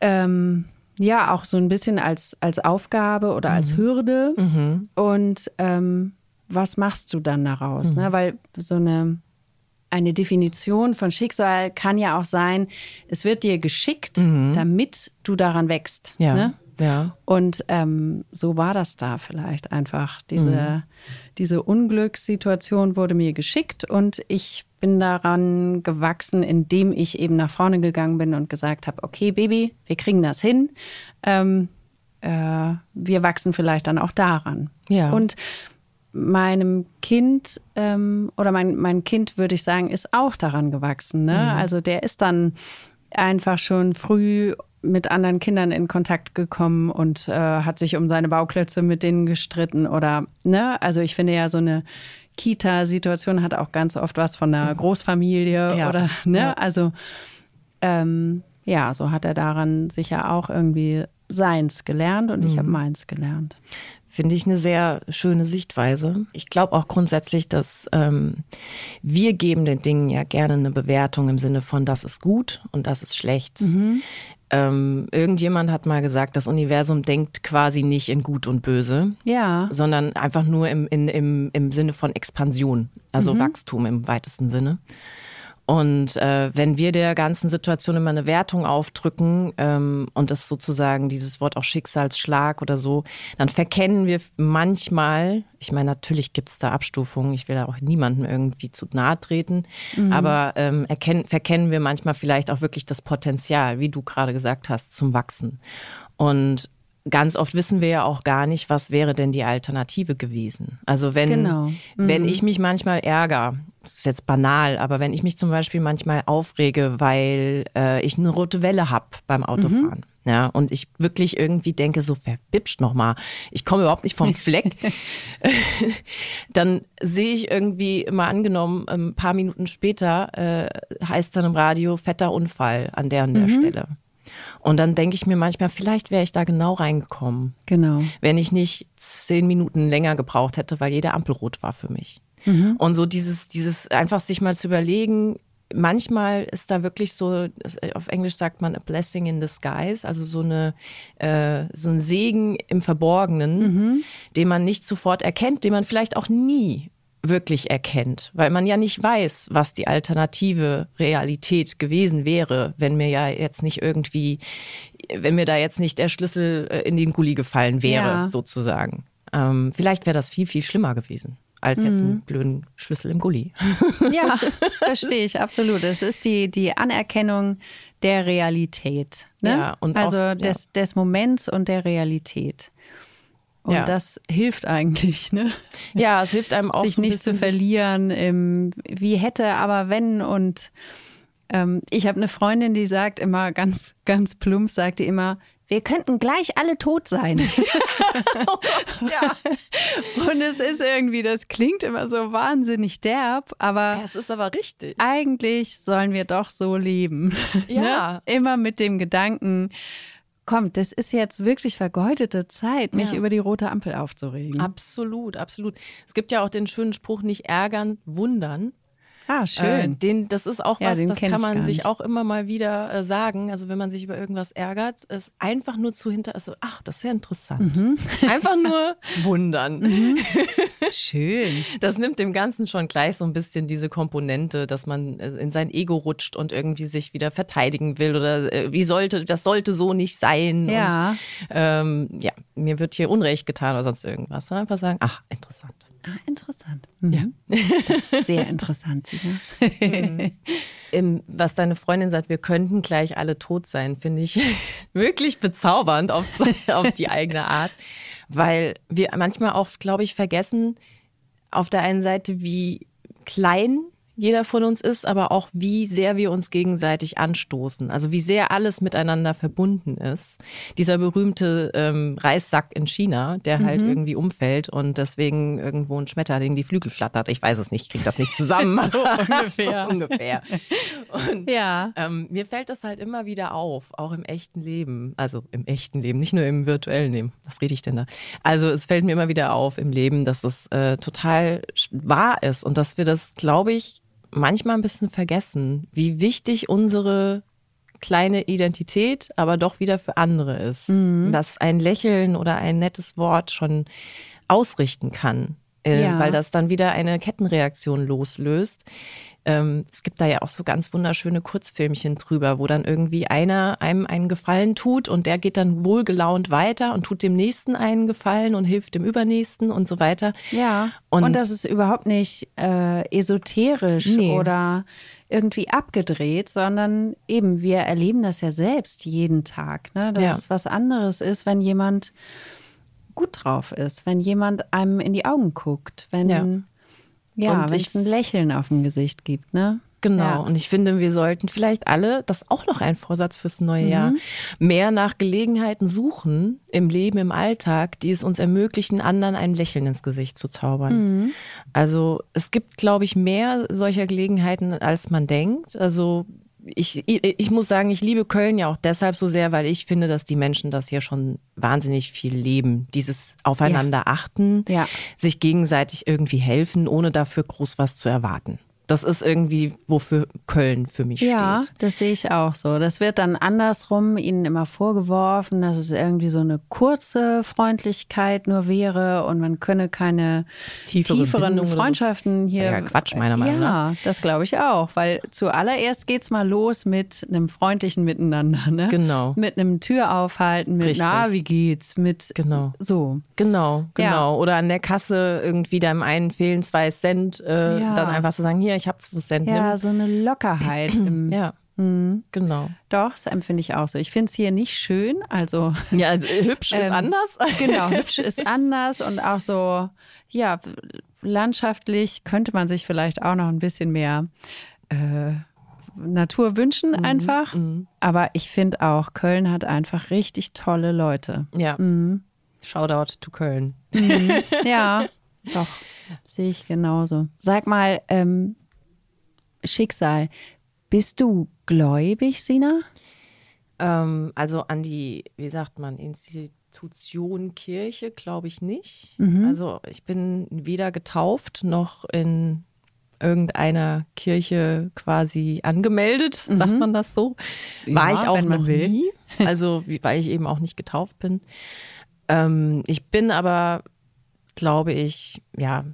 Speaker 2: ähm, ja, auch so ein bisschen als, als Aufgabe oder als Hürde.
Speaker 3: Mhm.
Speaker 2: Und ähm, was machst du dann daraus? Ne? Weil so eine, eine Definition von Schicksal kann ja auch sein, es wird dir geschickt, damit du daran wächst.
Speaker 3: ja,
Speaker 2: Ne?
Speaker 3: Ja.
Speaker 2: Und ähm, so war das da vielleicht einfach. Diese, diese Unglückssituation wurde mir geschickt und ich bin daran gewachsen, indem ich eben nach vorne gegangen bin und gesagt habe, okay, Baby, wir kriegen das hin. Ähm, äh, wir wachsen vielleicht dann auch daran.
Speaker 3: Ja.
Speaker 2: Und meinem Kind ähm, oder mein, mein Kind, würde ich sagen, ist auch daran gewachsen. Ne? Also der ist dann einfach schon früh mit anderen Kindern in Kontakt gekommen und äh, hat sich um seine Bauklötze mit denen gestritten oder, ne? Also ich finde ja so eine Kita-Situation hat auch ganz oft was von einer Großfamilie
Speaker 3: Ja.
Speaker 2: oder, ne?
Speaker 3: Ja.
Speaker 2: Also ähm, ja, so hat er daran sicher auch irgendwie seins gelernt und
Speaker 3: Mhm.
Speaker 2: ich habe meins gelernt.
Speaker 3: Finde ich eine sehr schöne Sichtweise. Ich glaube auch grundsätzlich, dass ähm, wir geben den Dingen ja gerne eine Bewertung im Sinne von, das ist gut und das ist schlecht. Ähm, irgendjemand hat mal gesagt, das Universum denkt quasi nicht in gut und böse,
Speaker 2: Ja,
Speaker 3: sondern einfach nur im, in, im, im Sinne von Expansion, also Wachstum im weitesten Sinne. Und äh, wenn wir der ganzen Situation immer eine Wertung aufdrücken ähm, und das sozusagen dieses Wort auch Schicksalsschlag oder so, dann verkennen wir manchmal, ich meine, natürlich gibt es da Abstufungen, ich will da auch niemandem irgendwie zu nahe treten, aber ähm, erkennen, verkennen wir manchmal vielleicht auch wirklich das Potenzial, wie du gerade gesagt hast, zum Wachsen. Und ganz oft wissen wir ja auch gar nicht, was wäre denn die Alternative gewesen. Also wenn,
Speaker 2: Genau.
Speaker 3: wenn ich mich manchmal ärgere, das ist jetzt banal, aber wenn ich mich zum Beispiel manchmal aufrege, weil äh, ich eine rote Welle hab beim Autofahren. Ja, und ich wirklich irgendwie denke, so verbipscht nochmal, ich komme überhaupt nicht vom Fleck. [LAUGHS] [LAUGHS] dann sehe ich irgendwie mal angenommen, ein paar Minuten später äh, heißt dann im Radio fetter Unfall an der und der Stelle. Und dann denke ich mir manchmal, vielleicht wäre ich da genau reingekommen,
Speaker 2: genau.
Speaker 3: wenn ich nicht zehn Minuten länger gebraucht hätte, weil jede Ampel rot war für mich. Und so dieses, dieses einfach sich mal zu überlegen, manchmal ist da wirklich so, es- auf Englisch sagt man a blessing in disguise, also so eine, äh, so ein Segen im Verborgenen, den man nicht sofort erkennt, den man vielleicht auch nie wirklich erkennt, weil man ja nicht weiß, was die alternative Realität gewesen wäre, wenn mir ja jetzt nicht irgendwie, wenn mir da jetzt nicht der Schlüssel äh, in den Gully gefallen wäre,
Speaker 2: Ja.
Speaker 3: sozusagen. Ähm, vielleicht wäre das viel, viel schlimmer gewesen, als jetzt einen blöden Schlüssel im Gully.
Speaker 2: Ja, [LAUGHS] verstehe ich absolut. Es ist die, die Anerkennung der Realität. Ne?
Speaker 3: Ja, und auch-
Speaker 2: also
Speaker 3: ja.
Speaker 2: des, des Moments und der Realität. Und
Speaker 3: Ja.
Speaker 2: das hilft eigentlich, ne?
Speaker 3: Ja, es hilft einem auch
Speaker 2: sich
Speaker 3: so
Speaker 2: nicht zu verlieren im wie hätte, aber wenn und ähm, ich habe eine Freundin, die sagt immer ganz, ganz plump, sagt die immer, wir könnten gleich alle tot sein. [LAUGHS]
Speaker 3: Ja.
Speaker 2: Und es ist irgendwie, das klingt immer so wahnsinnig derb, aber
Speaker 3: ja, es ist aber richtig.
Speaker 2: eigentlich sollen wir doch so leben.
Speaker 3: Ja.
Speaker 2: ne? Immer mit dem Gedanken, komm, das ist jetzt wirklich vergeudete Zeit, mich
Speaker 3: Ja.
Speaker 2: über die rote Ampel aufzuregen.
Speaker 3: Absolut, absolut. Es gibt ja auch den schönen Spruch, nicht ärgern, wundern.
Speaker 2: Ah,
Speaker 3: Äh,
Speaker 2: schön.
Speaker 3: den, das ist auch
Speaker 2: Ja,
Speaker 3: was, das kann man sich auch immer mal wieder äh, sagen. Also wenn man sich über irgendwas ärgert, ist einfach nur zu hinter, also ach, das ist ja interessant.
Speaker 2: Mhm. [LAUGHS]
Speaker 3: Einfach nur wundern. [LAUGHS]
Speaker 2: schön.
Speaker 3: Das nimmt dem Ganzen schon gleich so ein bisschen diese Komponente, dass man äh, in sein Ego rutscht und irgendwie sich wieder verteidigen will oder äh, wie sollte, das sollte so nicht sein.
Speaker 2: Ja.
Speaker 3: Und, ähm, ja, mir wird hier Unrecht getan oder sonst irgendwas. Einfach sagen, ach, interessant.
Speaker 2: Ah, interessant. Mhm. [LAUGHS] Ist sehr interessant, Sina.
Speaker 3: Im, was deine Freundin sagt, wir könnten gleich alle tot sein, finde ich [LAUGHS] wirklich bezaubernd auf, [LAUGHS] auf die eigene Art. Weil wir manchmal auch, glaube ich, vergessen, auf der einen Seite, wie klein jeder von uns ist, aber auch wie sehr wir uns gegenseitig anstoßen. Also wie sehr alles miteinander verbunden ist. Dieser berühmte ähm, Reissack in China, der halt irgendwie umfällt und deswegen irgendwo ein Schmetterling die Flügel flattert. Ich weiß es nicht, ich kriege das nicht [LAUGHS] zusammen. so ungefähr. [LAUGHS] so ungefähr. Und
Speaker 2: Ja.
Speaker 3: ähm, mir fällt das halt immer wieder auf, auch im echten Leben. Also im echten Leben, nicht nur im virtuellen Leben. Was rede ich denn da? Also es fällt mir immer wieder auf im Leben, dass das äh, total wahr ist und dass wir das, glaube ich, manchmal ein bisschen vergessen, wie wichtig unsere kleine Identität, aber doch wieder für andere ist. Was ein Lächeln oder ein nettes Wort schon ausrichten kann. Äh,
Speaker 2: Ja.
Speaker 3: Weil das dann wieder eine Kettenreaktion loslöst. Ähm, es gibt da ja auch so ganz wunderschöne Kurzfilmchen drüber, wo dann irgendwie einer einem einen Gefallen tut und der geht dann wohlgelaunt weiter und tut dem Nächsten einen Gefallen und hilft dem Übernächsten und so weiter.
Speaker 2: Ja. Und,
Speaker 3: Und-
Speaker 2: das ist überhaupt nicht äh, esoterisch
Speaker 3: Nee.
Speaker 2: oder irgendwie abgedreht, sondern eben wir erleben das ja selbst jeden Tag, ne? dass
Speaker 3: Ja.
Speaker 2: es was anderes ist, wenn jemand gut drauf ist, wenn jemand einem in die Augen guckt, wenn
Speaker 3: Ja.
Speaker 2: Ja,
Speaker 3: Und
Speaker 2: wenn es ein Lächeln auf dem Gesicht gibt, ne?
Speaker 3: Genau.
Speaker 2: Ja.
Speaker 3: Und ich finde, wir sollten vielleicht alle, das ist auch noch ein Vorsatz fürs neue Jahr, mehr nach Gelegenheiten suchen im Leben, im Alltag, die es uns ermöglichen, anderen ein Lächeln ins Gesicht zu zaubern. Also es gibt, glaube ich, mehr solcher Gelegenheiten, als man denkt. Also ich, ich, muss sagen, ich liebe Köln ja auch deshalb so sehr, weil ich finde, dass die Menschen das hier schon wahnsinnig viel leben. Dieses Aufeinander achten,
Speaker 2: Ja.
Speaker 3: sich gegenseitig irgendwie helfen, ohne dafür groß was zu erwarten. Das ist irgendwie, wofür Köln für mich
Speaker 2: Ja,
Speaker 3: steht.
Speaker 2: das sehe ich auch so. Das wird dann andersrum ihnen immer vorgeworfen, dass es irgendwie so eine kurze Freundlichkeit nur wäre und man könne keine
Speaker 3: Tiefere
Speaker 2: tieferen
Speaker 3: Bindung oder so.
Speaker 2: Freundschaften hier.
Speaker 3: Ja, Quatsch, meiner Meinung
Speaker 2: Ja, das glaube ich auch, weil zuallererst geht's mal los mit einem freundlichen Miteinander, ne?
Speaker 3: Genau.
Speaker 2: Mit einem Türaufhalten, mit
Speaker 3: Richtig.
Speaker 2: na, wie geht's, mit
Speaker 3: Genau.
Speaker 2: so.
Speaker 3: Genau,
Speaker 2: Ja.
Speaker 3: genau. Oder an der Kasse irgendwie deinem einen fehlen zwei Cent, äh,
Speaker 2: Ja.
Speaker 3: dann einfach zu sagen, hier, ich habe zwei Cent.
Speaker 2: Ja,
Speaker 3: nimm.
Speaker 2: so eine Lockerheit [CLEARS THROAT] im
Speaker 3: ja. Genau.
Speaker 2: Doch, das empfinde ich auch so. Ich finde es hier nicht schön, also [LAUGHS]
Speaker 3: Ja, also, hübsch ist
Speaker 2: Ähm,
Speaker 3: anders. [LAUGHS]
Speaker 2: Genau, hübsch ist anders und auch so, ja, landschaftlich könnte man sich vielleicht auch noch ein bisschen mehr äh, Natur wünschen,
Speaker 3: Mhm,
Speaker 2: einfach. Aber ich finde auch, Köln hat einfach richtig tolle Leute.
Speaker 3: Ja. Shoutout to Köln. [LAUGHS]
Speaker 2: Ja, doch, sehe ich genauso. Sag mal, ähm, Schicksal, bist du gläubig, Sina?
Speaker 3: Ähm, also an die, wie sagt man, Institution Kirche glaube ich nicht.
Speaker 2: Mhm.
Speaker 3: Also ich bin weder getauft noch in irgendeiner Kirche quasi angemeldet, [LAUGHS] sagt man das so. War
Speaker 2: Mhm. Ja,
Speaker 3: ich auch noch
Speaker 2: will.
Speaker 3: nie. [LAUGHS] Also weil ich eben auch nicht getauft bin. Ähm, ich bin aber, glaube ich, ja,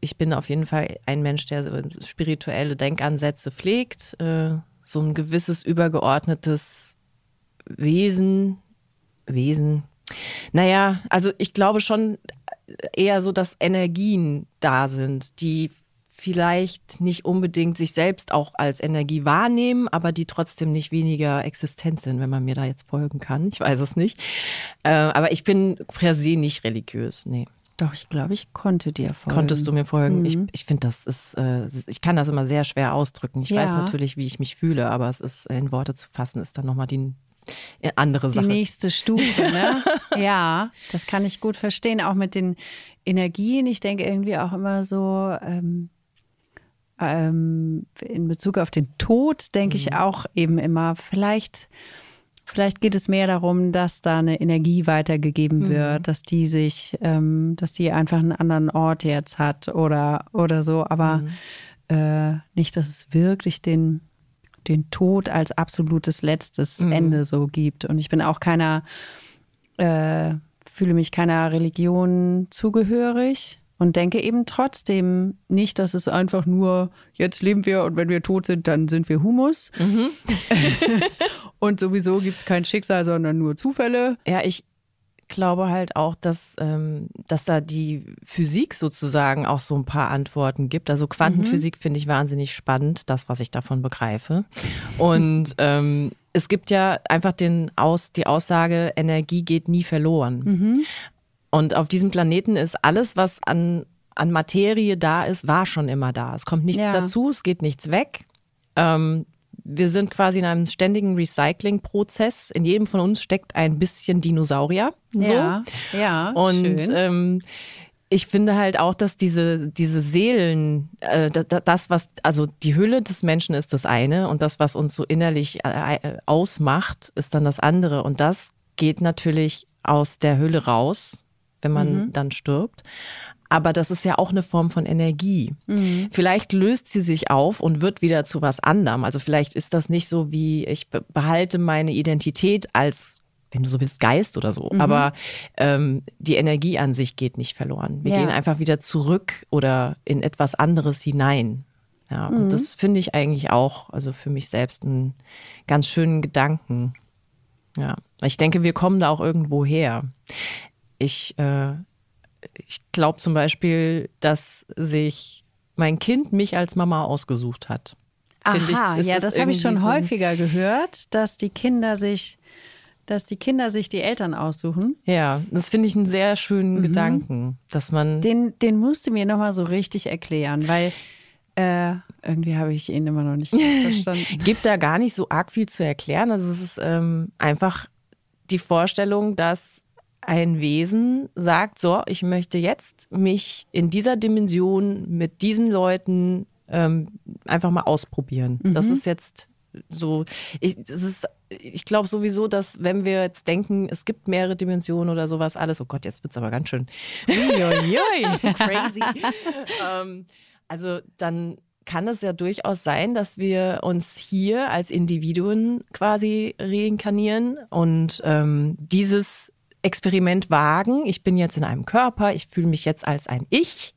Speaker 3: ich bin auf jeden Fall ein Mensch, der spirituelle Denkansätze pflegt, äh, so ein gewisses übergeordnetes Wesen, Wesen. Naja, also ich glaube schon eher so, dass Energien da sind, die vielleicht nicht unbedingt sich selbst auch als Energie wahrnehmen, aber die trotzdem nicht weniger existent sind, wenn man mir da jetzt folgen kann. Ich weiß es nicht. Äh, aber ich bin per se nicht religiös. Nee.
Speaker 2: Doch, ich glaube, ich konnte dir folgen.
Speaker 3: Konntest du mir folgen? Ich,
Speaker 2: Mhm.
Speaker 3: ich finde, das ist, äh, ich kann das immer sehr schwer ausdrücken. Ich
Speaker 2: Ja.
Speaker 3: weiß natürlich, wie ich mich fühle, aber es ist in Worte zu fassen, ist dann nochmal die äh, andere
Speaker 2: Die
Speaker 3: Sache.
Speaker 2: nächste Stufe, ne? [LAUGHS] ja, das kann ich gut verstehen. Auch mit den Energien. Ich denke irgendwie auch immer so, ähm, ähm, in Bezug auf den Tod, denke ich auch eben immer, vielleicht, vielleicht geht es mehr darum, dass da eine Energie weitergegeben wird, dass die sich, ähm, dass die einfach einen anderen Ort jetzt hat oder, oder so, aber äh, nicht, dass es wirklich den, den Tod als absolutes letztes Ende so gibt. Und ich bin auch keiner, äh, fühle mich keiner Religion zugehörig und denke eben trotzdem nicht, dass es einfach nur, jetzt leben wir und wenn wir tot sind, dann sind wir Humus. [LAUGHS] und sowieso gibt es kein Schicksal, sondern nur Zufälle.
Speaker 3: Ja, ich glaube halt auch, dass, ähm, dass da die Physik sozusagen auch so ein paar Antworten gibt. Also Quantenphysik finde ich wahnsinnig spannend, das, was ich davon begreife. Und [LAUGHS] ähm, es gibt ja einfach den Aus, die Aussage, Energie geht nie verloren. Und auf diesem Planeten ist alles, was an, an Materie da ist, war schon immer da. Es kommt nichts
Speaker 2: Ja.
Speaker 3: dazu, es geht nichts weg. Ähm, wir sind quasi in einem ständigen Recycling-Prozess. In jedem von uns steckt ein bisschen Dinosaurier. So.
Speaker 2: Ja, ja.
Speaker 3: Und
Speaker 2: schön.
Speaker 3: ähm, ich finde halt auch, dass diese, diese Seelen, äh, da- da- das, was, also die Hülle des Menschen ist das eine und das, was uns so innerlich äh, äh, ausmacht, ist dann das andere. Und das geht natürlich aus der Hülle raus, wenn man dann stirbt. Aber das ist ja auch eine Form von Energie. Vielleicht löst sie sich auf und wird wieder zu was anderem. Also vielleicht ist das nicht so wie, ich be- behalte meine Identität als, wenn du so willst, Geist oder so. Aber ähm, die Energie an sich geht nicht verloren. Wir
Speaker 2: Ja.
Speaker 3: gehen einfach wieder zurück oder in etwas anderes hinein. Ja, und das finde ich eigentlich auch, also für mich selbst einen ganz schönen Gedanken. Ja, ich denke, wir kommen da auch irgendwo her. Ich, äh, ich glaube zum Beispiel, dass sich mein Kind mich als Mama ausgesucht hat.
Speaker 2: Aha,
Speaker 3: es
Speaker 2: ja, das habe ich schon
Speaker 3: so
Speaker 2: häufiger gehört, dass die Kinder sich, dass die Kinder sich die Eltern aussuchen.
Speaker 3: Ja, das finde ich einen sehr schönen Gedanken, dass man.
Speaker 2: Den, den musst du mir nochmal so richtig erklären, weil Äh, irgendwie habe ich ihn immer noch nicht ganz [LAUGHS] verstanden.
Speaker 3: Gibt da gar nicht so arg viel zu erklären. Also es ist ähm, einfach die Vorstellung, dass ein Wesen sagt, so, ich möchte jetzt mich in dieser Dimension mit diesen Leuten ähm, einfach mal ausprobieren. Das ist jetzt so, ich, es ist, ich glaube sowieso, dass wenn wir jetzt denken, es gibt mehrere Dimensionen oder sowas alles, oh Gott, jetzt wird es aber ganz schön [LAUGHS] crazy. ähm, also dann kann es ja durchaus sein, dass wir uns hier als Individuen quasi reinkarnieren und ähm, dieses Experiment wagen. Ich bin jetzt in einem Körper, ich fühle mich jetzt als ein Ich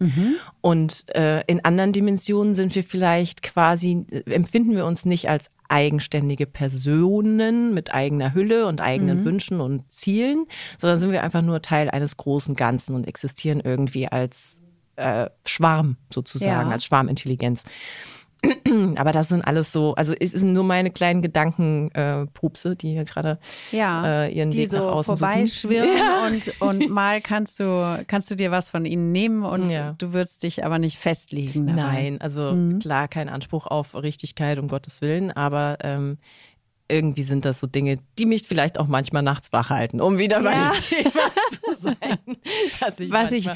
Speaker 3: und äh, in anderen Dimensionen sind wir vielleicht quasi, äh, empfinden wir uns nicht als eigenständige Personen mit eigener Hülle und eigenen Wünschen und Zielen, sondern sind wir einfach nur Teil eines großen Ganzen und existieren irgendwie als äh, Schwarm sozusagen,
Speaker 2: Ja.
Speaker 3: als Schwarmintelligenz. [CLEARS THROAT] Aber das sind alles so, also es sind nur meine kleinen Gedankenpupse, äh, die hier gerade
Speaker 2: Ja,
Speaker 3: äh, ihren
Speaker 2: die
Speaker 3: Weg nach
Speaker 2: so
Speaker 3: außen
Speaker 2: vorbeischwirren [LAUGHS]
Speaker 3: suchen.
Speaker 2: und, und mal kannst du, kannst du dir was von ihnen nehmen und
Speaker 3: Ja.
Speaker 2: du würdest dich aber nicht festlegen dabei.
Speaker 3: Nein, also
Speaker 2: Mhm.
Speaker 3: klar, kein Anspruch auf Richtigkeit, um Gottes Willen, aber ähm, irgendwie sind das so Dinge, die mich vielleicht auch manchmal nachts wach halten, um wieder bei
Speaker 2: Ja.
Speaker 3: dem Thema zu sein. [LAUGHS] Ich
Speaker 2: Was ich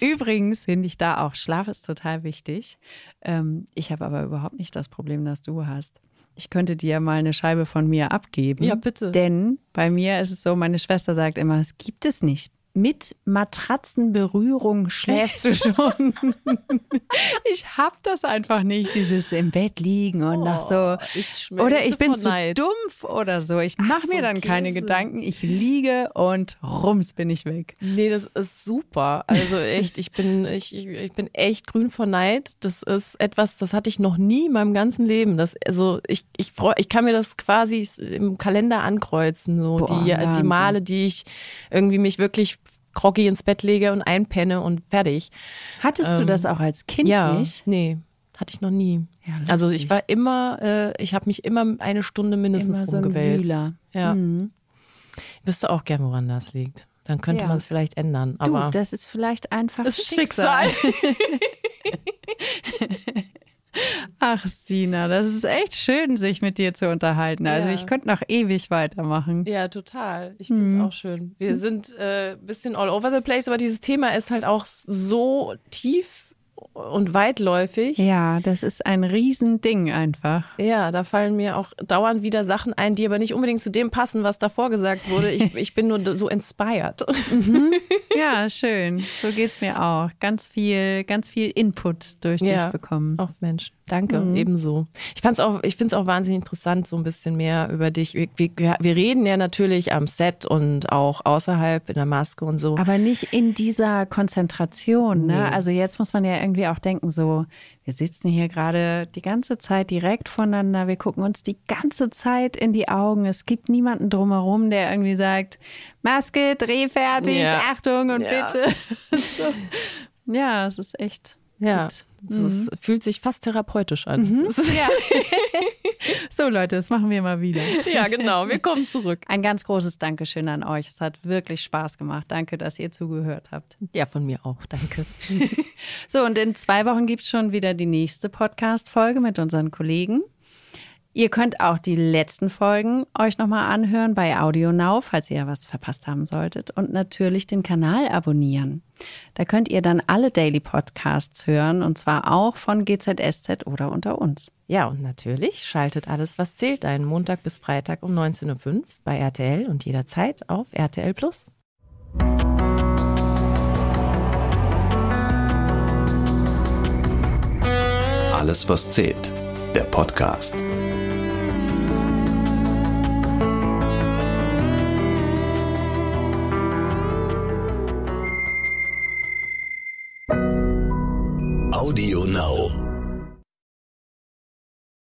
Speaker 2: übrigens finde ich da auch, Schlaf ist total wichtig. Ähm, ich habe aber überhaupt nicht das Problem, das du hast. Ich könnte dir mal eine Scheibe von mir abgeben.
Speaker 3: Ja, bitte.
Speaker 2: Denn bei mir ist es so, meine Schwester sagt immer, es gibt es nicht. Mit Matratzenberührung schläfst du schon. [LAUGHS] ich habe das einfach nicht, dieses im Bett liegen und nach so.
Speaker 3: Oh, ich
Speaker 2: Oder ich bin zu
Speaker 3: Neid.
Speaker 2: dumpf oder so. Ich mache
Speaker 3: so
Speaker 2: mir dann keine
Speaker 3: Käse.
Speaker 2: Gedanken. Ich liege und rums bin ich weg.
Speaker 3: Nee, das ist super. Also echt, ich bin, ich, ich bin echt grün vor Neid. Das ist etwas, das hatte ich noch nie in meinem ganzen Leben. Das, also ich, ich freu, ich kann mir das quasi im Kalender ankreuzen. So
Speaker 2: Boah,
Speaker 3: die, die. Male, die ich irgendwie mich wirklich groggy ins Bett lege und einpenne und fertig.
Speaker 2: Hattest du
Speaker 3: Ähm,
Speaker 2: das auch als Kind
Speaker 3: ja,
Speaker 2: nicht?
Speaker 3: nee, hatte ich noch nie.
Speaker 2: Ja,
Speaker 3: also ich war immer, äh, ich habe mich immer eine Stunde mindestens
Speaker 2: Immer so ein
Speaker 3: rumgewälzt.
Speaker 2: Wühler.
Speaker 3: Ja.
Speaker 2: Mhm.
Speaker 3: Ich wüsste auch gern, woran das liegt. Dann könnte
Speaker 2: Ja.
Speaker 3: man es vielleicht ändern.
Speaker 2: Du,
Speaker 3: Aber
Speaker 2: das ist vielleicht einfach
Speaker 3: das ist
Speaker 2: Schicksal.
Speaker 3: Schicksal. [LAUGHS] [LAUGHS]
Speaker 2: Ach, Sina, das ist echt schön, sich mit dir zu unterhalten. Also
Speaker 3: Ja.
Speaker 2: ich könnte noch ewig weitermachen.
Speaker 3: Ja, total. Ich finde es
Speaker 2: Mhm.
Speaker 3: auch schön. Wir sind ein äh, bisschen all over the place, aber dieses Thema ist halt auch so tief und weitläufig.
Speaker 2: Ja, das ist ein Riesending einfach.
Speaker 3: Ja, da fallen mir auch dauernd wieder Sachen ein, die aber nicht unbedingt zu dem passen, was davor gesagt wurde. Ich, [LAUGHS] ich bin nur so inspired. [LAUGHS]
Speaker 2: Ja, schön. So geht's mir auch. Ganz viel, ganz viel Input durch dich
Speaker 3: Ja.
Speaker 2: bekommen.
Speaker 3: Ach Mensch, danke,
Speaker 2: Mhm.
Speaker 3: ebenso. Ich fand's auch, ich finde es auch wahnsinnig interessant, so ein bisschen mehr über dich. Wir, wir, wir reden ja natürlich am Set und auch außerhalb in der Maske und so.
Speaker 2: Aber nicht in dieser Konzentration. Ne?
Speaker 3: Nee.
Speaker 2: Also jetzt muss man ja irgendwie auch denken, so, wir sitzen hier gerade die ganze Zeit direkt voneinander, wir gucken uns die ganze Zeit in die Augen. Es gibt niemanden drumherum, der irgendwie sagt, Maske, dreh fertig,
Speaker 3: Ja.
Speaker 2: Achtung und
Speaker 3: Ja.
Speaker 2: bitte. [LAUGHS] so. Ja, es ist echt.
Speaker 3: Ja,
Speaker 2: gut.
Speaker 3: es ist, fühlt sich fast therapeutisch an. Das ist-
Speaker 2: Ja. [LAUGHS] so Leute, das machen wir mal wieder.
Speaker 3: ja, genau. Wir kommen zurück.
Speaker 2: Ein ganz großes Dankeschön an euch. Es hat wirklich Spaß gemacht. Danke, dass ihr zugehört habt.
Speaker 3: Ja, von mir auch. Danke. [LAUGHS]
Speaker 2: So, und in zwei Wochen gibt es schon wieder die nächste Podcast-Folge mit unseren Kollegen. Ihr könnt auch die letzten Folgen euch nochmal anhören bei Audio Now, falls ihr was verpasst haben solltet. Und natürlich den Kanal abonnieren. Da könnt ihr dann alle Daily Podcasts hören und zwar auch von GZSZ oder unter uns.
Speaker 3: Ja, und natürlich schaltet alles, was zählt, einen Montag bis Freitag um 19.05 Uhr bei RTL und jederzeit auf RTL Plus.
Speaker 1: Alles, was zählt. Der Podcast.